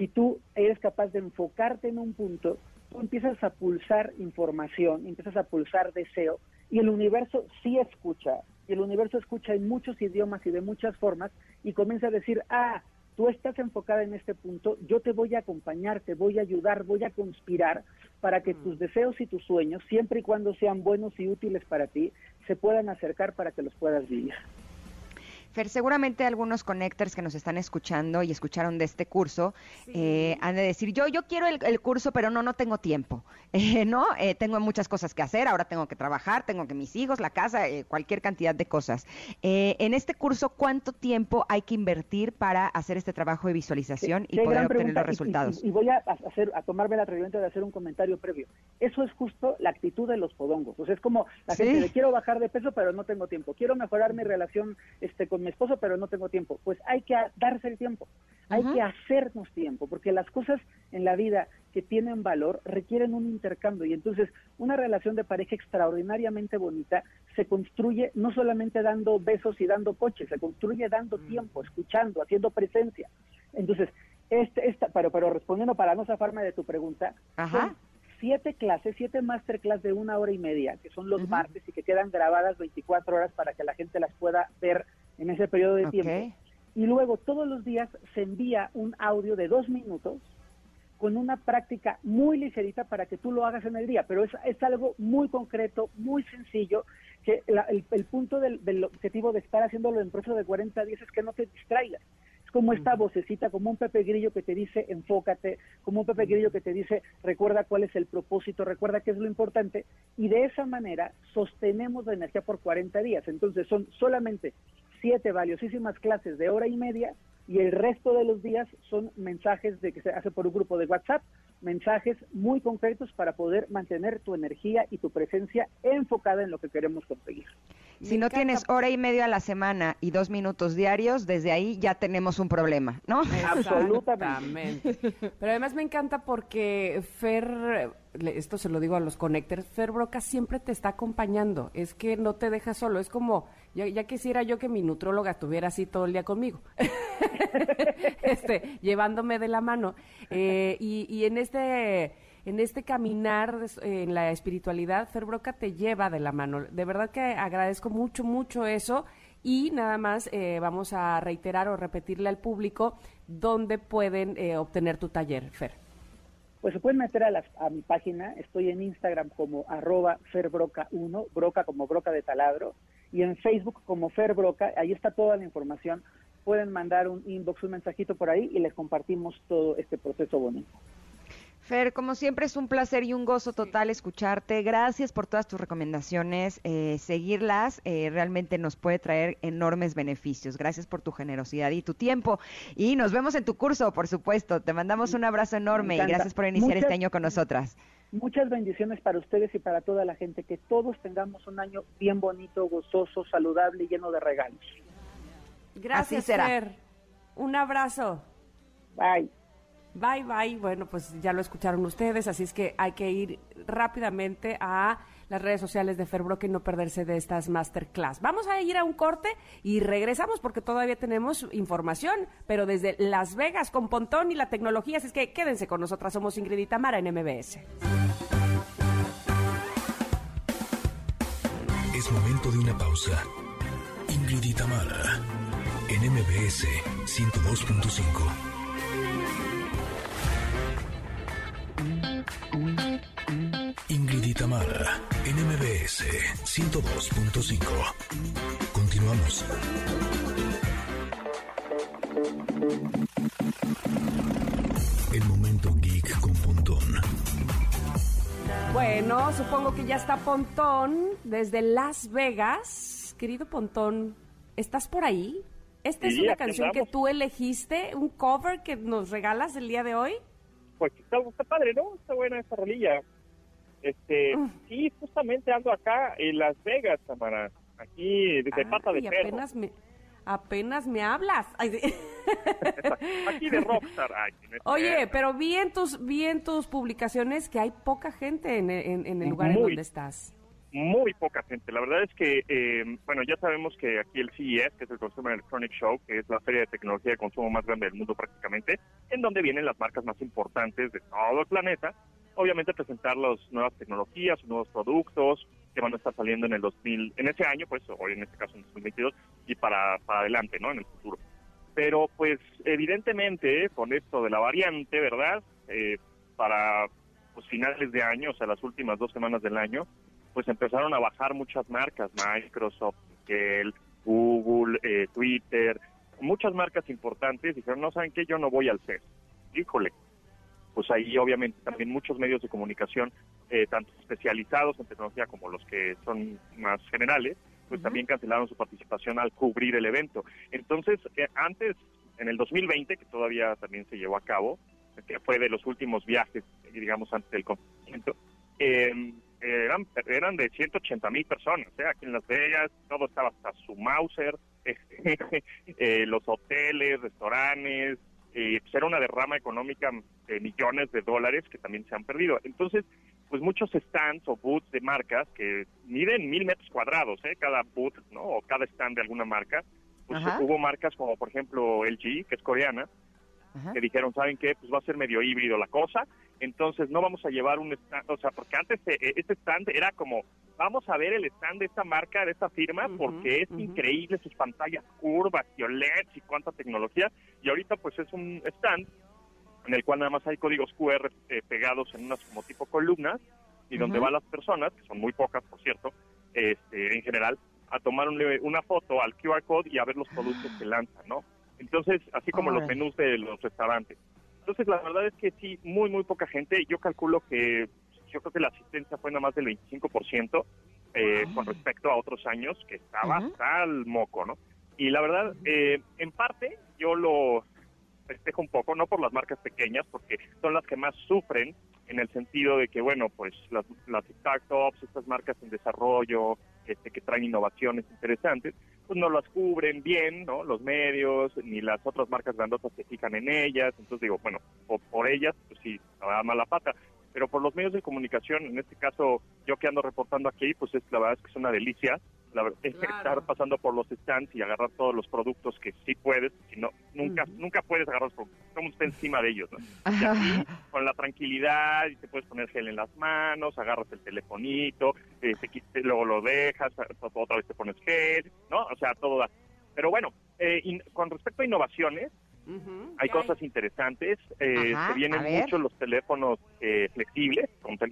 Si tú eres capaz de enfocarte en un punto, tú empiezas a pulsar información, empiezas a pulsar deseo, y el universo sí escucha, y el universo escucha en muchos idiomas y de muchas formas, y comienza a decir, ah, tú estás enfocada en este punto, yo te voy a acompañar, te voy a ayudar, voy a conspirar para que tus deseos y tus sueños, siempre y cuando sean buenos y útiles para ti, se puedan acercar para que los puedas vivir. Fer, seguramente algunos connectors que nos están escuchando y escucharon de este curso eh, han de decir, yo yo quiero el, el curso, pero no, no tengo tiempo, Eh, ¿no? Eh, tengo muchas cosas que hacer, ahora tengo que trabajar, tengo que mis hijos, la casa, eh, cualquier cantidad de cosas. Eh, en este curso, ¿cuánto tiempo hay que invertir para hacer este trabajo de visualización y poder obtener pregunta, los y- resultados? Y, y voy a hacer, a tomarme el atrevimiento de hacer un comentario previo. Eso es justo la actitud de los podongos. O sea, es como la Sí. gente de quiero bajar de peso, pero no tengo tiempo. Quiero mejorar mi relación este, con mi esposo, pero no tengo tiempo. Pues hay que darse el tiempo. Hay que hacernos tiempo, porque las cosas en la vida que tienen valor requieren un intercambio y entonces una relación de pareja extraordinariamente bonita se construye no solamente dando besos y dando coches, se construye dando tiempo, escuchando, haciendo presencia. Entonces, este, esta, pero, pero respondiendo para no zafarme de tu pregunta, Ajá. son siete clases, siete masterclass de una hora y media, que son los martes y que quedan grabadas 24 horas para que la gente las pueda ver en ese periodo de tiempo. Y luego todos los días se envía un audio de dos minutos con una práctica muy ligerita para que tú lo hagas en el día, pero es, es algo muy concreto, muy sencillo, que la- el, el punto del, del objetivo de estar haciéndolo en proceso de 40 días es que no te distraigas. Es como esta vocecita, como un Pepe Grillo que te dice enfócate, como un Pepe Grillo que te dice recuerda cuál es el propósito, recuerda qué es lo importante, y de esa manera sostenemos la energía por 40 días. Entonces son solamente siete valiosísimas clases de hora y media y el resto de los días son mensajes de que se hace por un grupo de WhatsApp, mensajes muy concretos para poder mantener tu energía y tu presencia enfocada en lo que queremos conseguir. Si no tienes hora y media a la semana y dos minutos diarios, desde ahí ya tenemos un problema, ¿no? Absolutamente. Pero además me encanta porque Fer, esto se lo digo a los connectors, Fer Broca siempre te está acompañando. Es que no te deja solo. Es como, ya, ya quisiera yo que mi nutróloga estuviera así todo el día conmigo. este, llevándome de la mano. Eh, y, y en este en este caminar en la espiritualidad, Fer Broca te lleva de la mano. De verdad que agradezco mucho, mucho eso. Y nada más eh, vamos a reiterar o repetirle al público dónde pueden eh, obtener tu taller, Fer. Pues se pueden meter a, a mi página, estoy en Instagram como arroba ferbroca1, broca como broca de taladro, y en Facebook como ferbroca, ahí está toda la información. Pueden mandar un inbox, un mensajito por ahí y les compartimos todo este proceso bonito. Fer, como siempre es un placer y un gozo total escucharte. Gracias por todas tus recomendaciones. Eh, seguirlas eh, realmente nos puede traer enormes beneficios. Gracias por tu generosidad y tu tiempo. Y nos vemos en tu curso, por supuesto. Te mandamos un abrazo enorme y gracias por iniciar este año con nosotras. Muchas bendiciones para ustedes y para toda la gente. Que todos tengamos un año bien bonito, gozoso, saludable y lleno de regalos. Gracias, Fer. Un abrazo. Bye. Bye, bye. Bueno, pues ya lo escucharon ustedes, así es que hay que ir rápidamente a las redes sociales de Ferbroque y no perderse de estas masterclass. Vamos a ir a un corte y regresamos porque todavía tenemos información, pero desde Las Vegas con Pontón y la tecnología, así es que quédense con nosotras, somos Ingrid y Tamara en MBS. Es momento de una pausa. Ingrid y en MBS 102.5. Ingrid y Tamara, NMBS 102.5. Continuamos. El momento geek con Pontón. Bueno, supongo que ya está Pontón desde Las Vegas. Querido Pontón, ¿estás por ahí? ¿Esta es una canción que tú elegiste? ¿Un cover que nos regalas el día de hoy? Pues está, está padre, ¿no? Está buena esta rolilla. Este, Mm. sí, justamente ando acá en Las Vegas, Tamara. Aquí desde pata de perro. apenas me, apenas me hablas. Ay, sí. Aquí de Rockstar. Ay, Oye, pero vi en tus, vi en tus publicaciones que hay poca gente en, en- en el lugar en donde estás. muy poca gente. La verdad es que, eh, bueno, ya sabemos que aquí el CES, que es el Consumer Electronic Show, que es la feria de tecnología de consumo más grande del mundo prácticamente, en donde vienen las marcas más importantes de todo el planeta, obviamente presentar las nuevas tecnologías, nuevos productos que van a estar saliendo en el 2000, en ese año, pues hoy en este caso en 2022 y para, para adelante, ¿no? En el futuro. Pero pues evidentemente con esto de la variante, ¿verdad? Eh, para pues finales de año, o sea, las últimas dos semanas del año, pues empezaron a bajar muchas marcas, Microsoft, Google, eh, Twitter, muchas marcas importantes dijeron, no saben qué, yo no voy al CES. Híjole, pues ahí obviamente también muchos medios de comunicación, eh, tanto especializados en tecnología como los que son más generales, pues también cancelaron su participación al cubrir el evento. Entonces, eh, antes, en el 2020, que todavía también se llevó a cabo, que fue de los últimos viajes, digamos, antes del confinamiento, eh, eran, eran de 180 mil personas, ¿eh? aquí en Las Vegas, todo estaba hasta su Mauser, eh, los hoteles, restaurantes, eh, pues era una derrama económica de millones de dólares que también se han perdido. Entonces, pues muchos stands o booths de marcas que miden mil metros cuadrados, ¿eh? cada booth, ¿no? O cada stand de alguna marca. Pues Ajá. hubo marcas como, por ejemplo, LG, que es coreana, Ajá. que dijeron, ¿saben qué? Pues va a ser medio híbrido la cosa, entonces no vamos a llevar un stand, o sea, porque antes eh, este stand era como, vamos a ver el stand de esta marca, de esta firma, porque es increíble sus pantallas curvas y OLEDs y cuánta tecnología, y ahorita pues es un stand en el cual nada más hay códigos QR eh, pegados en unas como tipo columnas, y donde Ujú. van las personas, que son muy pocas por cierto, este, en general, a tomar un- una foto al QR code y a ver los productos que lanzan, ¿no? Entonces, así como los menús de los restaurantes. Entonces, la verdad es que sí, muy, muy poca gente. Yo calculo que yo creo que la asistencia fue nada más del 25% eh, con respecto a otros años, que estaba hasta el moco, ¿no? Y la verdad, eh, en parte, yo lo festejo un poco, no por las marcas pequeñas, porque son las que más sufren en el sentido de que, bueno, pues las, las startups, estas marcas en desarrollo, este, que traen innovaciones interesantes, pues no las cubren bien, ¿no? Los medios, ni las otras marcas grandotas se fijan en ellas. Entonces digo, bueno, por, por ellas, pues sí, la da mala pata. Pero por los medios de comunicación, en este caso, yo que ando reportando aquí, pues es, la verdad es que es una delicia. La verdad, es Claro. estar pasando por los stands y agarrar todos los productos que sí puedes, si no, nunca, nunca puedes agarrar los productos, como usted encima de ellos, ¿no? Y aquí, con la tranquilidad, y te puedes poner gel en las manos, agarras el telefonito, eh, te luego lo dejas, otra vez te pones gel, ¿no? O sea, todo da. Pero bueno, eh, in- con respecto a innovaciones, hay ¿Qué cosas interesantes. Eh, Ajá, se vienen mucho los teléfonos eh, flexibles,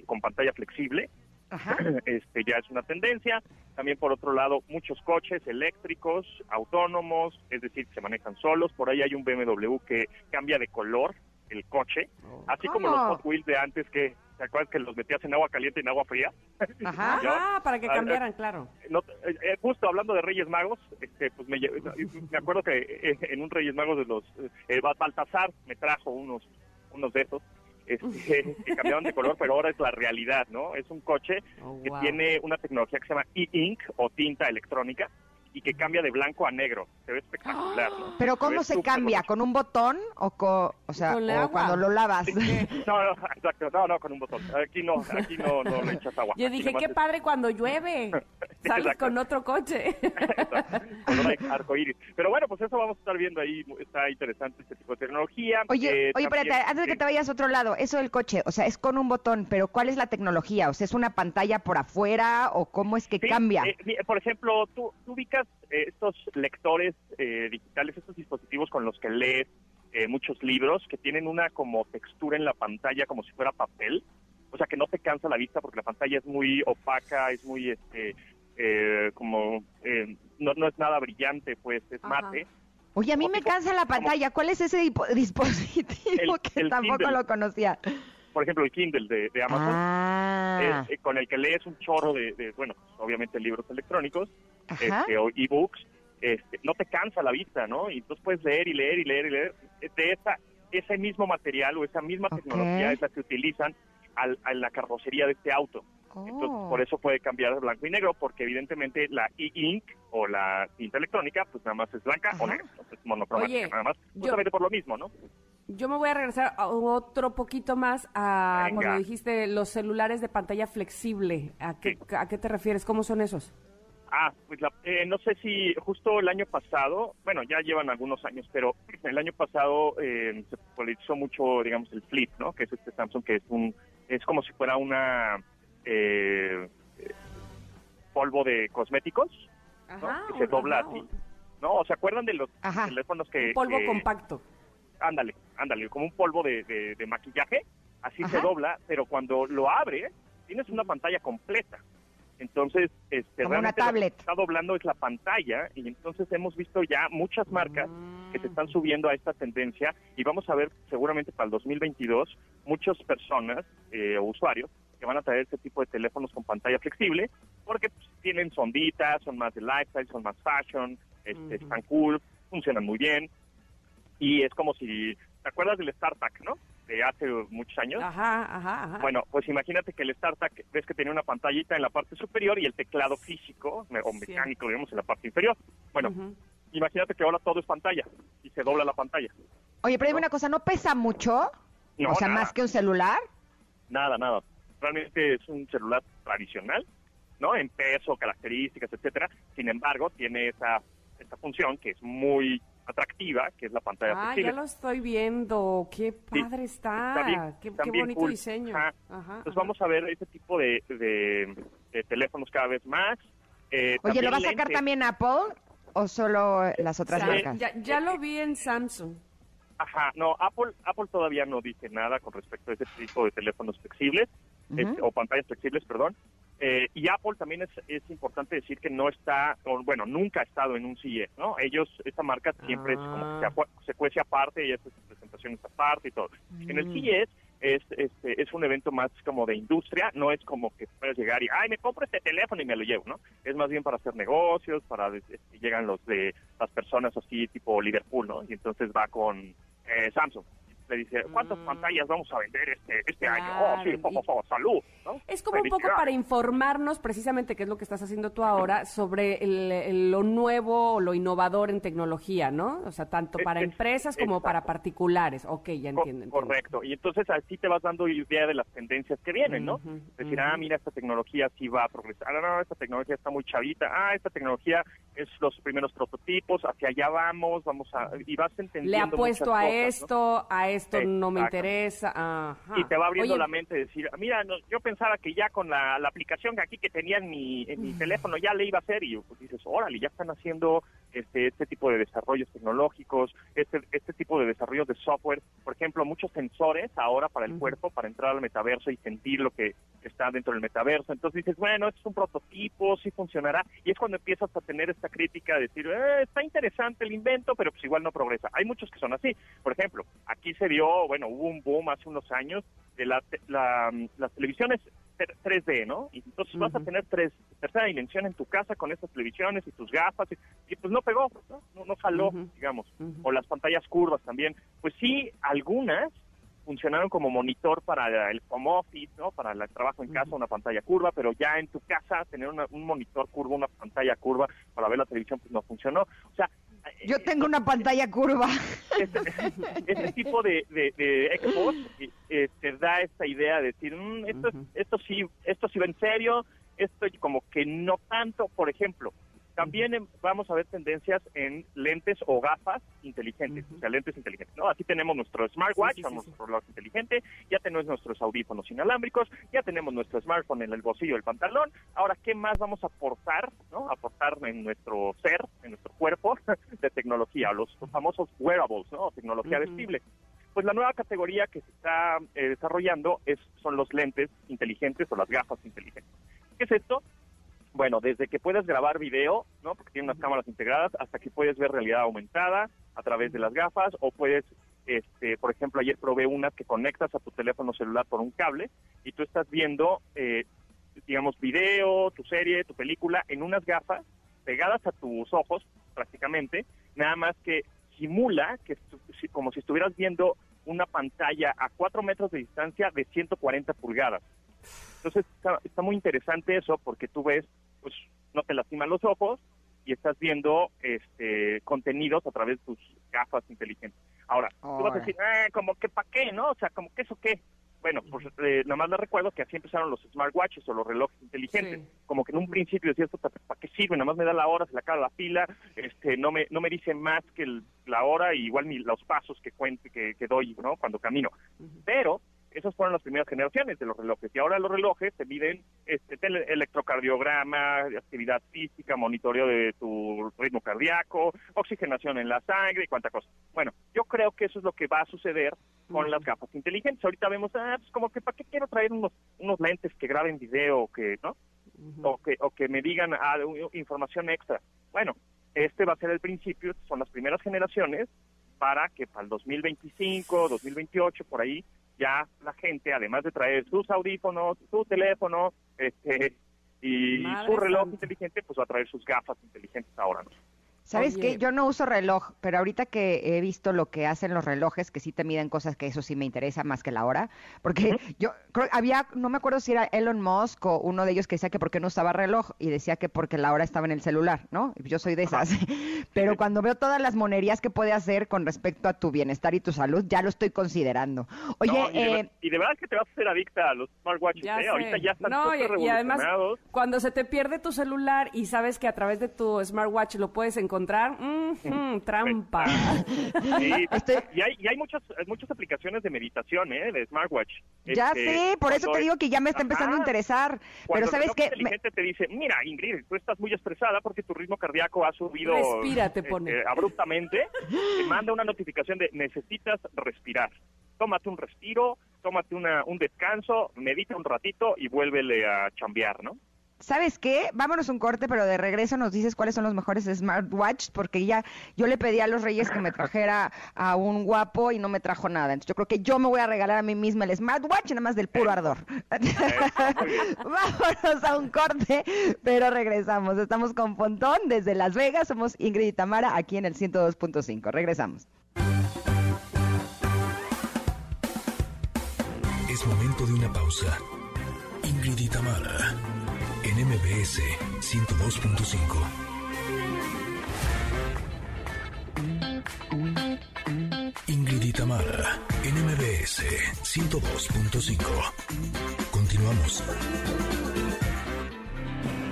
con pantalla flexible. Ajá. Este ya es una tendencia. También por otro lado, muchos coches eléctricos, autónomos, es decir, que se manejan solos. Por ahí hay un BMW que cambia de color el coche, así como los Hot Wheels de antes que ¿te acuerdas que los metías en agua caliente y en agua fría? Ajá. Ajá, para que Ah, cambiaran, claro. No, eh, eh, justo hablando de Reyes Magos, este, pues me, me acuerdo que eh, en un Reyes Magos de los eh, Ba- Baltasar me trajo unos unos de esos este, que cambiaron de color, pero ahora es la realidad, ¿no? Es un coche Oh, que tiene una tecnología que se llama e-ink o tinta electrónica y que cambia de blanco a negro. Se ve espectacular, ¿no? Pero Se ¿cómo se cambia? ¿Con un botón o, co- o sea, Con o cuando lo lavas? No, no, exacto, no, no, con un botón. Aquí no, aquí no, no le echas agua. Yo dije, qué es- padre cuando llueve. Sales Exacto. con otro coche. color arcoíris. Pero bueno, pues eso vamos a estar viendo ahí. Está interesante este tipo de tecnología. Oye, Eh, oye, también- espérate, antes de que te vayas a otro lado, eso del coche, o sea, es con un botón, pero ¿cuál es la tecnología? O sea, ¿es una pantalla por afuera o cómo es que Sí, cambia? eh, por ejemplo, tú, tú ubicas eh, estos lectores eh, digitales, estos dispositivos con los que lees eh, muchos libros, que tienen una como textura en la pantalla como si fuera papel. O sea, que no te cansa la vista porque la pantalla es muy opaca, es muy, este, eh, como, eh, no, no es nada brillante, pues, es Ajá. mate. Oye, a mí me tipo- cansa la pantalla. ¿Cuál es ese dispositivo El- que el tampoco Kindle. lo conocía? Por ejemplo, el Kindle de, de Amazon. Ah, eh, eh, con el que lees un chorro de, de, bueno, obviamente libros electrónicos este, o ebooks, este, no te cansa la vista, ¿no? Y entonces puedes leer y leer y leer y leer. De esa, ese mismo material o esa misma Ok. tecnología es la que utilizan al, a la carrocería de este auto. Entonces, Oh. por eso puede cambiar de blanco y negro, porque evidentemente la e-ink o la tinta electrónica, pues nada más es blanca o Ajá. negra, entonces monocromática Oye, nada más, yo- justamente por lo mismo, ¿no? Yo me voy a regresar a otro poquito más a Venga. cuando dijiste los celulares de pantalla flexible. ¿A qué, ¿A qué te refieres? ¿Cómo son esos? Ah, pues la- eh, no sé si justo el año pasado, bueno, ya llevan algunos años, pero el año pasado eh, se popularizó mucho, digamos, el Flip, ¿no? Que es este Samsung que es un, es como si fuera una eh, polvo de cosméticos, ¿no? que se dobla ajá, así, ¿no? ¿O se acuerdan de los Ajá. teléfonos que... Un polvo que- compacto. Ándale, ándale, como un polvo de, de- de maquillaje, así se dobla, pero cuando lo abres, tienes una pantalla completa. Entonces, este, Como una realmente lo que está doblando es la pantalla y entonces hemos visto ya muchas marcas que se están subiendo a esta tendencia y vamos a ver seguramente para el 2022 muchas personas eh, o usuarios que van a traer este tipo de teléfonos con pantalla flexible porque pues, tienen sonditas, son más de lifestyle, son más fashion, este, están cool, funcionan muy bien y es como si, ¿te acuerdas del StarTAC, no? De hace muchos años. Ajá, ajá, ajá. Bueno, pues imagínate que el StarTAC ves que tenía una pantallita en la parte superior y el teclado físico o Sí. mecánico, digamos, en la parte inferior. Bueno, imagínate que ahora todo es pantalla y se dobla la pantalla. Oye, pero dime una cosa, ¿no pesa mucho? No, o sea, nada. más que un celular. Nada, nada. Realmente es un celular tradicional, ¿no? En peso, características, etcétera. Sin embargo, tiene esa, esa función que es muy atractiva, que es la pantalla Ah, flexible. ya lo estoy viendo. Qué Sí, padre está. está bien- qué, qué bonito cool. diseño. Ajá. Ajá, Entonces ajá. vamos a ver este tipo de, de- de teléfonos cada vez más. Eh, Oye, ¿lo va a sacar lentes. también Apple o solo las otras sea, marcas? ya, ya lo vi en Samsung. Ajá, no, Apple, Apple todavía no dice nada con respecto a ese tipo de teléfonos flexibles, Este, o pantallas flexibles, perdón. Eh, y Apple también es, es importante decir que no está, o, bueno, nunca ha estado en un CES, ¿no? Ellos, esta marca siempre es como que se, Ah. se cuece aparte y hace sus presentaciones aparte y todo. En el Mm. CES es, este, es un evento más como de industria, no es como que puedas llegar y, ay, me compro este teléfono y me lo llevo, ¿no? Es más bien para hacer negocios, para, este, llegan los de las personas así tipo Liverpool, ¿no? Y entonces va con eh, Samsung. Le dice, ¿cuántas Mm. pantallas vamos a vender este, este año? Oh, sí, po, po, salud, ¿no? Es como un poco para informarnos precisamente, que es lo que estás haciendo tú ahora, sobre el- el- lo nuevo o lo innovador en tecnología, ¿no? O sea, tanto para es- empresas como exacto. para particulares. Ok, ya entiendo. entiendo. Correcto. Y entonces así te vas dando idea de las tendencias que vienen, ¿no? Decir, ah, mira, esta tecnología sí va a progresar. Ah, no, esta tecnología está muy chavita. Ah, esta tecnología es los primeros prototipos. Hacia allá vamos, vamos a... Y vas entendiendo Le apuesto muchas a cosas, ¿no? esto, a esto no me interesa. Ajá. Y te va abriendo Oye, la mente de decir, mira, no, yo pensaba que ya con la, la aplicación que aquí que tenía en mi, en mi teléfono ya le iba a hacer y pues dices, órale, ya están haciendo este, este tipo de desarrollos tecnológicos, este, este tipo de desarrollos de software, por ejemplo, muchos sensores ahora para el cuerpo, para entrar al metaverso y sentir lo que está dentro del metaverso. Entonces dices, bueno, esto es un prototipo, sí funcionará. Y es cuando empiezas a tener esta crítica de decir, eh, está interesante el invento, pero pues igual no progresa. Hay muchos que son así. Por ejemplo, aquí se dio, bueno, hubo un boom hace unos años de la, la- las televisiones ter- 3D, ¿no? Y entonces vas a tener tres, tercera dimensión en tu casa con estas televisiones y tus gafas, y, y pues no pegó, ¿no? No, no jaló, digamos. O las pantallas curvas también. Pues sí, algunas funcionaron como monitor para el home office, ¿no? Para el trabajo en casa, una pantalla curva, pero ya en tu casa tener una- un monitor curvo, una pantalla curva para ver la televisión, pues no funcionó. O sea, Yo eh, tengo una pantalla curva. este, este tipo de, de, de expos eh, te da esta idea de decir, "Mm, esto, es- Ujú. esto sí esto sí va en serio, esto como que no tanto, por ejemplo. También vamos a ver tendencias en lentes o gafas inteligentes, o sea, lentes inteligentes. ¿no? Aquí tenemos nuestro smartwatch, Sí, sí, sí, nuestro reloj inteligente, ya tenemos nuestros audífonos inalámbricos, ya tenemos nuestro smartphone en el bolsillo del pantalón. Ahora, ¿qué más vamos a aportar? ¿no? Aportar en nuestro ser, en nuestro cuerpo, de tecnología, los famosos wearables, ¿no? Tecnología Ujú. vestible. Pues la nueva categoría que se está eh, desarrollando es, son los lentes inteligentes o las gafas inteligentes. ¿Qué es esto? Bueno, desde que puedes grabar video, ¿no? Porque tiene unas cámaras integradas, hasta que puedes ver realidad aumentada a través de las gafas, o puedes, este, por ejemplo, ayer probé unas que conectas a tu teléfono celular por un cable y tú estás viendo, eh, digamos, video, tu serie, tu película en unas gafas pegadas a tus ojos, prácticamente, nada más que simula que como si estuvieras viendo una pantalla a cuatro metros de distancia de 140 pulgadas. Entonces está, está muy interesante eso porque tú ves, pues no te lastiman los ojos y estás viendo este contenidos a través de tus gafas inteligentes. Ahora, tú vas a decir, eh, como que para qué, ¿no? O sea, como que eso qué. Bueno, pues eh, nada más les recuerdo que así empezaron los smartwatches o los relojes inteligentes. Sí. Como que en un principio decías, ¿para qué sirve? Nada más me da la hora, se le acaba la pila, este, no me no me dice más que el- la hora y igual ni los pasos que cuente que, que doy, ¿no? Cuando camino. Pero esas fueron las primeras generaciones de los relojes y ahora los relojes te miden este electrocardiograma, actividad física, monitoreo de tu ritmo cardíaco, oxigenación en la sangre y cuánta cosa. Bueno, yo creo que eso es lo que va a suceder con las gafas inteligentes. Ahorita vemos, ah, pues como que para qué quiero traer unos unos lentes que graben video o que, ¿no? O que, o que me digan ah, información extra. Bueno, este va a ser el principio, son las primeras generaciones para que para el 2025, 2028, por ahí, ya la gente, además de traer sus audífonos, su teléfono, este y Madre su reloj santa. inteligente, pues va a traer sus gafas inteligentes ahora, ¿no? ¿Sabes Oye. qué? Yo no uso reloj, pero ahorita que he visto lo que hacen los relojes, que sí te miden cosas que eso sí me interesa más que la hora, porque yo creo había, no me acuerdo si era Elon Musk o uno de ellos que decía que por qué no usaba reloj y decía que porque la hora estaba en el celular, ¿no? Yo soy de esas. Pero cuando veo todas las monerías que puede hacer con respecto a tu bienestar y tu salud, ya lo estoy considerando. Oye, No, y, de, eh, y de verdad que te vas a hacer adicta a los smartwatches, Ya ¿eh? sé. Ahorita ya están No, y, y además, cuando se te pierde tu celular y sabes que a través de tu smartwatch lo puedes encontrar, mhm, trampa. Sí, Estoy- y hay, y hay muchas, muchas aplicaciones de meditación, ¿eh? De smartwatch. ya Este, sé, por eso te digo que ya me está empezando a interesar. Pero el ¿sabes reloj qué? Me- inteligente te dice, mira, Ingrid, tú estás muy estresada porque tu ritmo cardíaco ha subido Respira, te este, pone. abruptamente. Te manda una notificación de necesitas respirar. tómate un respiro, tómate una, un descanso, medita un ratito y vuélvele a chambear, ¿no? ¿Sabes qué? Vámonos un corte, pero de regreso nos dices cuáles son los mejores smartwatch, porque ya yo le pedí a los Reyes que me trajera a un guapo y no me trajo nada. Entonces yo creo que yo me voy a regalar a mí misma el smartwatch, nada más del puro ardor. Vámonos a un corte, pero regresamos. Estamos con Pontón desde Las Vegas. Somos Ingrid y Tamara aquí en el 102.5. Regresamos. Es momento de una pausa. Ingrid y Tamara en MBS 102.5. Ingrid y Tamara en MBS 102.5. Continuamos.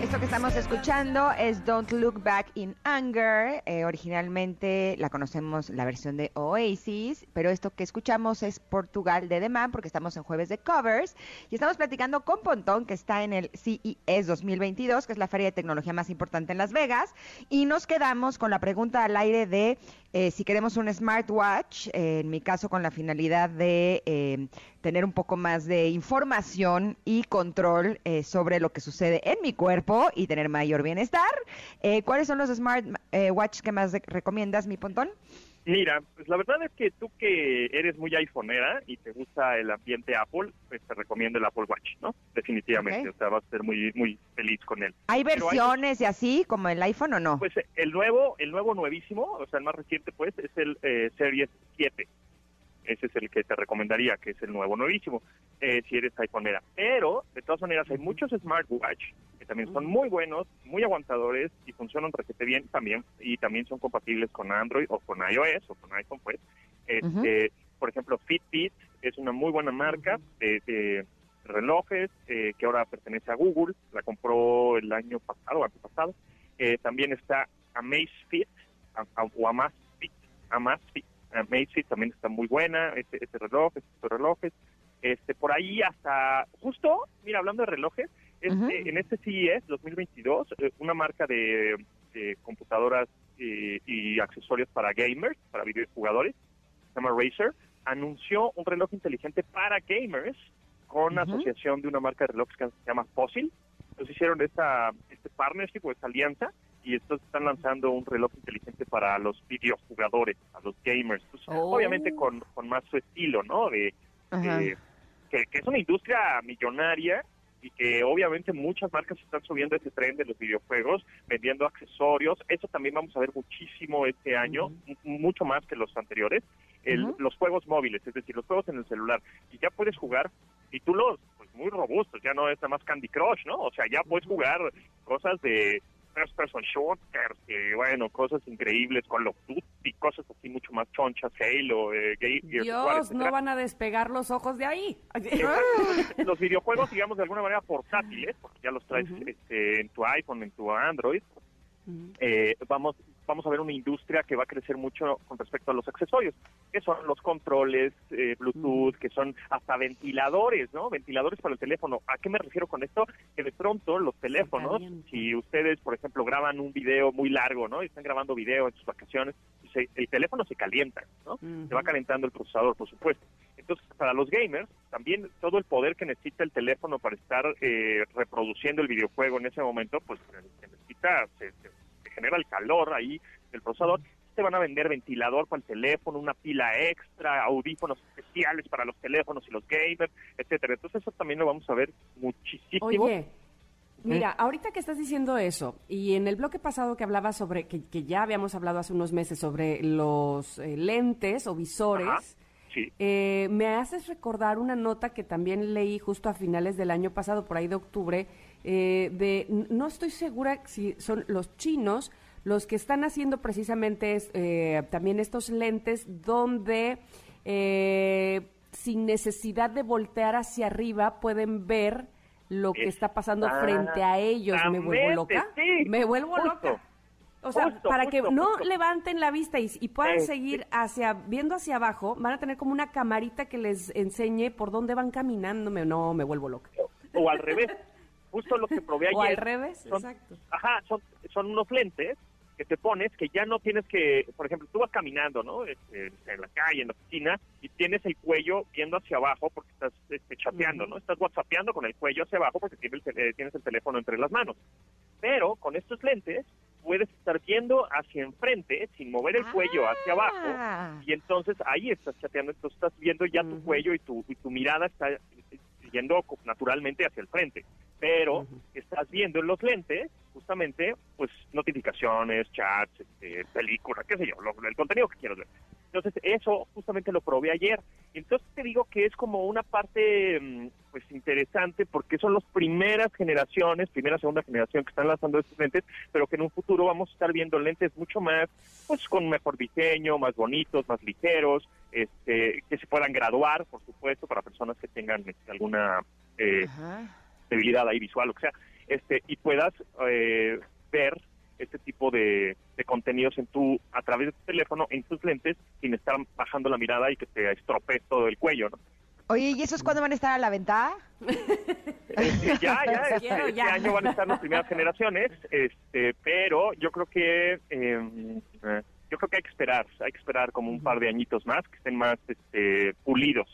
Esto que estamos escuchando es Don't Look Back in Anger. Eh, originalmente la conocemos la versión de Oasis, pero esto que escuchamos es Portugal de Demand porque estamos en jueves de covers y estamos platicando con Pontón que está en el CES 2022, que es la feria de tecnología más importante en Las Vegas, y nos quedamos con la pregunta al aire de eh, si queremos un smartwatch, eh, en mi caso con la finalidad de eh, tener un poco más de información y control sobre lo que sucede en mi cuerpo y tener mayor bienestar. ¿Cuáles son los smartwatches que más recomiendas, mi pontón? Mira, pues la verdad es que tú que eres muy iPhoneera y te gusta el ambiente Apple, pues te recomiendo el Apple Watch, ¿no? Definitivamente, o sea, vas a ser muy muy feliz con él. ¿Hay versiones y así como el iPhone o no? Pues el nuevo, el nuevo nuevísimo, o sea, el más reciente pues es el eh, Series 7. Ese es el que te recomendaría, que es el nuevo nuevísimo, eh, si eres iPhoneera. Pero, de todas maneras, hay muchos smartwatch que también son muy buenos, muy aguantadores y funcionan requete bien también, y también son compatibles con Android o con iOS o con iPhone, pues. Este, Por ejemplo, Fitbit es una muy buena marca de, relojes eh, que ahora pertenece a Google, la compró el año pasado, antepasado. Eh, también está Amazfit, o Amazfit, Amazfit, Amazfit también está muy buena, este, este reloj, estos relojes. Este, por ahí hasta, justo, mira, hablando de relojes, este, en este CES 2022, eh, una marca de, computadoras eh, y accesorios para gamers, para videojugadores, se llama Razer, anunció un reloj inteligente para gamers con asociación de una marca de relojes que se llama Fossil. Entonces hicieron esta, este partnership o esta alianza y estos están lanzando un reloj inteligente para los videojugadores, a los gamers, pues, oh. obviamente con, con, más su estilo, ¿no? De, que, es una industria millonaria y que obviamente muchas marcas están subiendo ese tren de los videojuegos, vendiendo accesorios. Eso también vamos a ver muchísimo este año, mucho más que los anteriores. Los juegos móviles, es decir, los juegos en el celular. Y ya puedes jugar títulos pues, muy robustos, ya no es nada más Candy Crush, ¿no? O sea, ya puedes jugar cosas de first person shooters, y bueno, cosas increíbles con los y cosas así mucho más chonchas, Halo, eh, Dios, no van a despegar los ojos de ahí. los videojuegos, digamos, de alguna manera portátiles, porque ya los traes este, en tu iPhone, en tu Android, eh, vamos vamos a ver una industria que va a crecer mucho con respecto a los accesorios, que son los controles eh, Bluetooth, que son hasta ventiladores, ¿no? Ventiladores para el teléfono. ¿A qué me refiero con esto? Que de pronto los teléfonos, si ustedes, por ejemplo, graban un video muy largo, ¿no? Y están grabando video en sus vacaciones, el teléfono se calienta, ¿no? Se va calentando el procesador, por supuesto. Entonces, para los gamers, también todo el poder que necesita el teléfono para estar eh, reproduciendo el videojuego en ese momento, pues necesita, se genera el calor ahí del procesador, te van a vender ventilador para el teléfono, una pila extra, audífonos especiales para los teléfonos y los gamers, etcétera. Entonces eso también lo vamos a ver muchísimo. Oye, mira, ahorita que estás diciendo eso, y en el bloque pasado que hablaba sobre, que, ya habíamos hablado hace unos meses sobre los eh, lentes o visores, eh, me haces recordar una nota que también leí justo a finales del año pasado, por ahí de octubre, eh, de, no estoy segura si son los chinos los que están haciendo precisamente eh, también estos lentes donde eh, sin necesidad de voltear hacia arriba pueden ver lo que está pasando frente a ellos. ¿Me vuelvo loca? Me vuelvo loca. O sea, para que no levanten la vista y, puedan seguir hacia, viendo hacia abajo, van a tener como una camarita que les enseñe por dónde van caminando. no, me vuelvo loca. O al revés, justo lo que probé ayer. O al revés, son, exacto. Ajá, son, son unos lentes que te pones que ya no tienes que, por ejemplo, tú vas caminando, ¿no? Este, en la calle, en la oficina, y tienes el cuello viendo hacia abajo porque estás este, chateando, ¿no? Estás whatsappeando con el cuello hacia abajo porque tienes el, tienes el teléfono entre las manos. Pero con estos lentes puedes estar viendo hacia enfrente sin mover el cuello hacia abajo Ah. y entonces ahí estás chateando, entonces estás viendo ya tu cuello y tu, y tu mirada está yendo naturalmente hacia el frente, pero estás viendo en los lentes justamente pues notificaciones, chats, este, películas, qué sé yo, lo- el contenido que quieras ver. Entonces eso justamente lo probé ayer. Entonces te digo que es como una parte mm, pues interesante porque son las primeras generaciones, primera, segunda generación que están lanzando estos lentes, pero que en un futuro vamos a estar viendo lentes mucho más, pues con mejor diseño, más bonitos, más ligeros, este, que se puedan graduar, por supuesto, para personas que tengan este, alguna eh, debilidad ahí visual, o sea, este, y puedas eh, ver este tipo de, de contenidos en tu, a través de tu teléfono, en tus lentes, sin estar bajando la mirada y que te estropee todo el cuello, ¿no? Oye, ¿y esos cuándo van a estar a la venta? Este, ya, ya, este, este año van a estar las primeras generaciones, este, pero yo creo que eh, eh, yo creo que hay que esperar, hay que esperar como un par de añitos más, que estén más este, pulidos.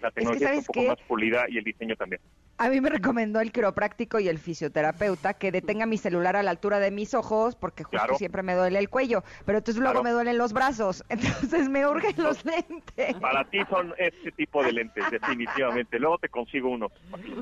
La tecnología ¿sabes está un poco qué? más pulida y el diseño también. A mí me recomendó el quiropráctico y el fisioterapeuta que detenga mi celular a la altura de mis ojos porque justo Claro. siempre me duele el cuello, pero entonces luego Claro. me duelen los brazos, entonces me urgen los lentes. Para ti son este tipo de lentes, definitivamente. Luego te consigo uno.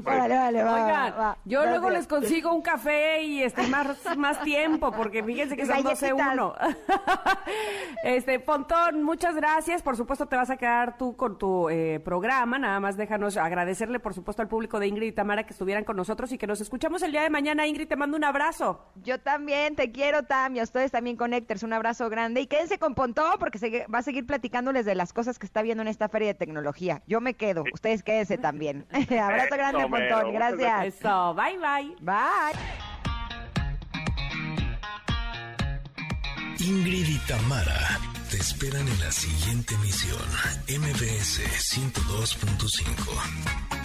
Vale, vale, va, Oigan, va. yo luego les consigo un café y este más, más tiempo, porque fíjense que son 12 Galletitas. uno. este, Pontón, muchas gracias. Por supuesto, te vas a quedar tú con tu eh, programa. Nada más déjanos agradecerle, por supuesto, al público de Ingrid y Tamara que estuvieran con nosotros y que nos escuchamos el día de mañana. Ingrid, te mando un abrazo. Yo también te quiero, Tam, y a ustedes también, Connectors. Un abrazo grande. Y quédense con Pontón porque se va a seguir platicándoles de las cosas que está viendo en esta feria de tecnología. Yo me quedo. Ustedes quédense también. abrazo grande. Pontón. Gracias. Eso, bye bye. Bye. Ingrid y Tamara te esperan en la siguiente emisión, MBS 102.5.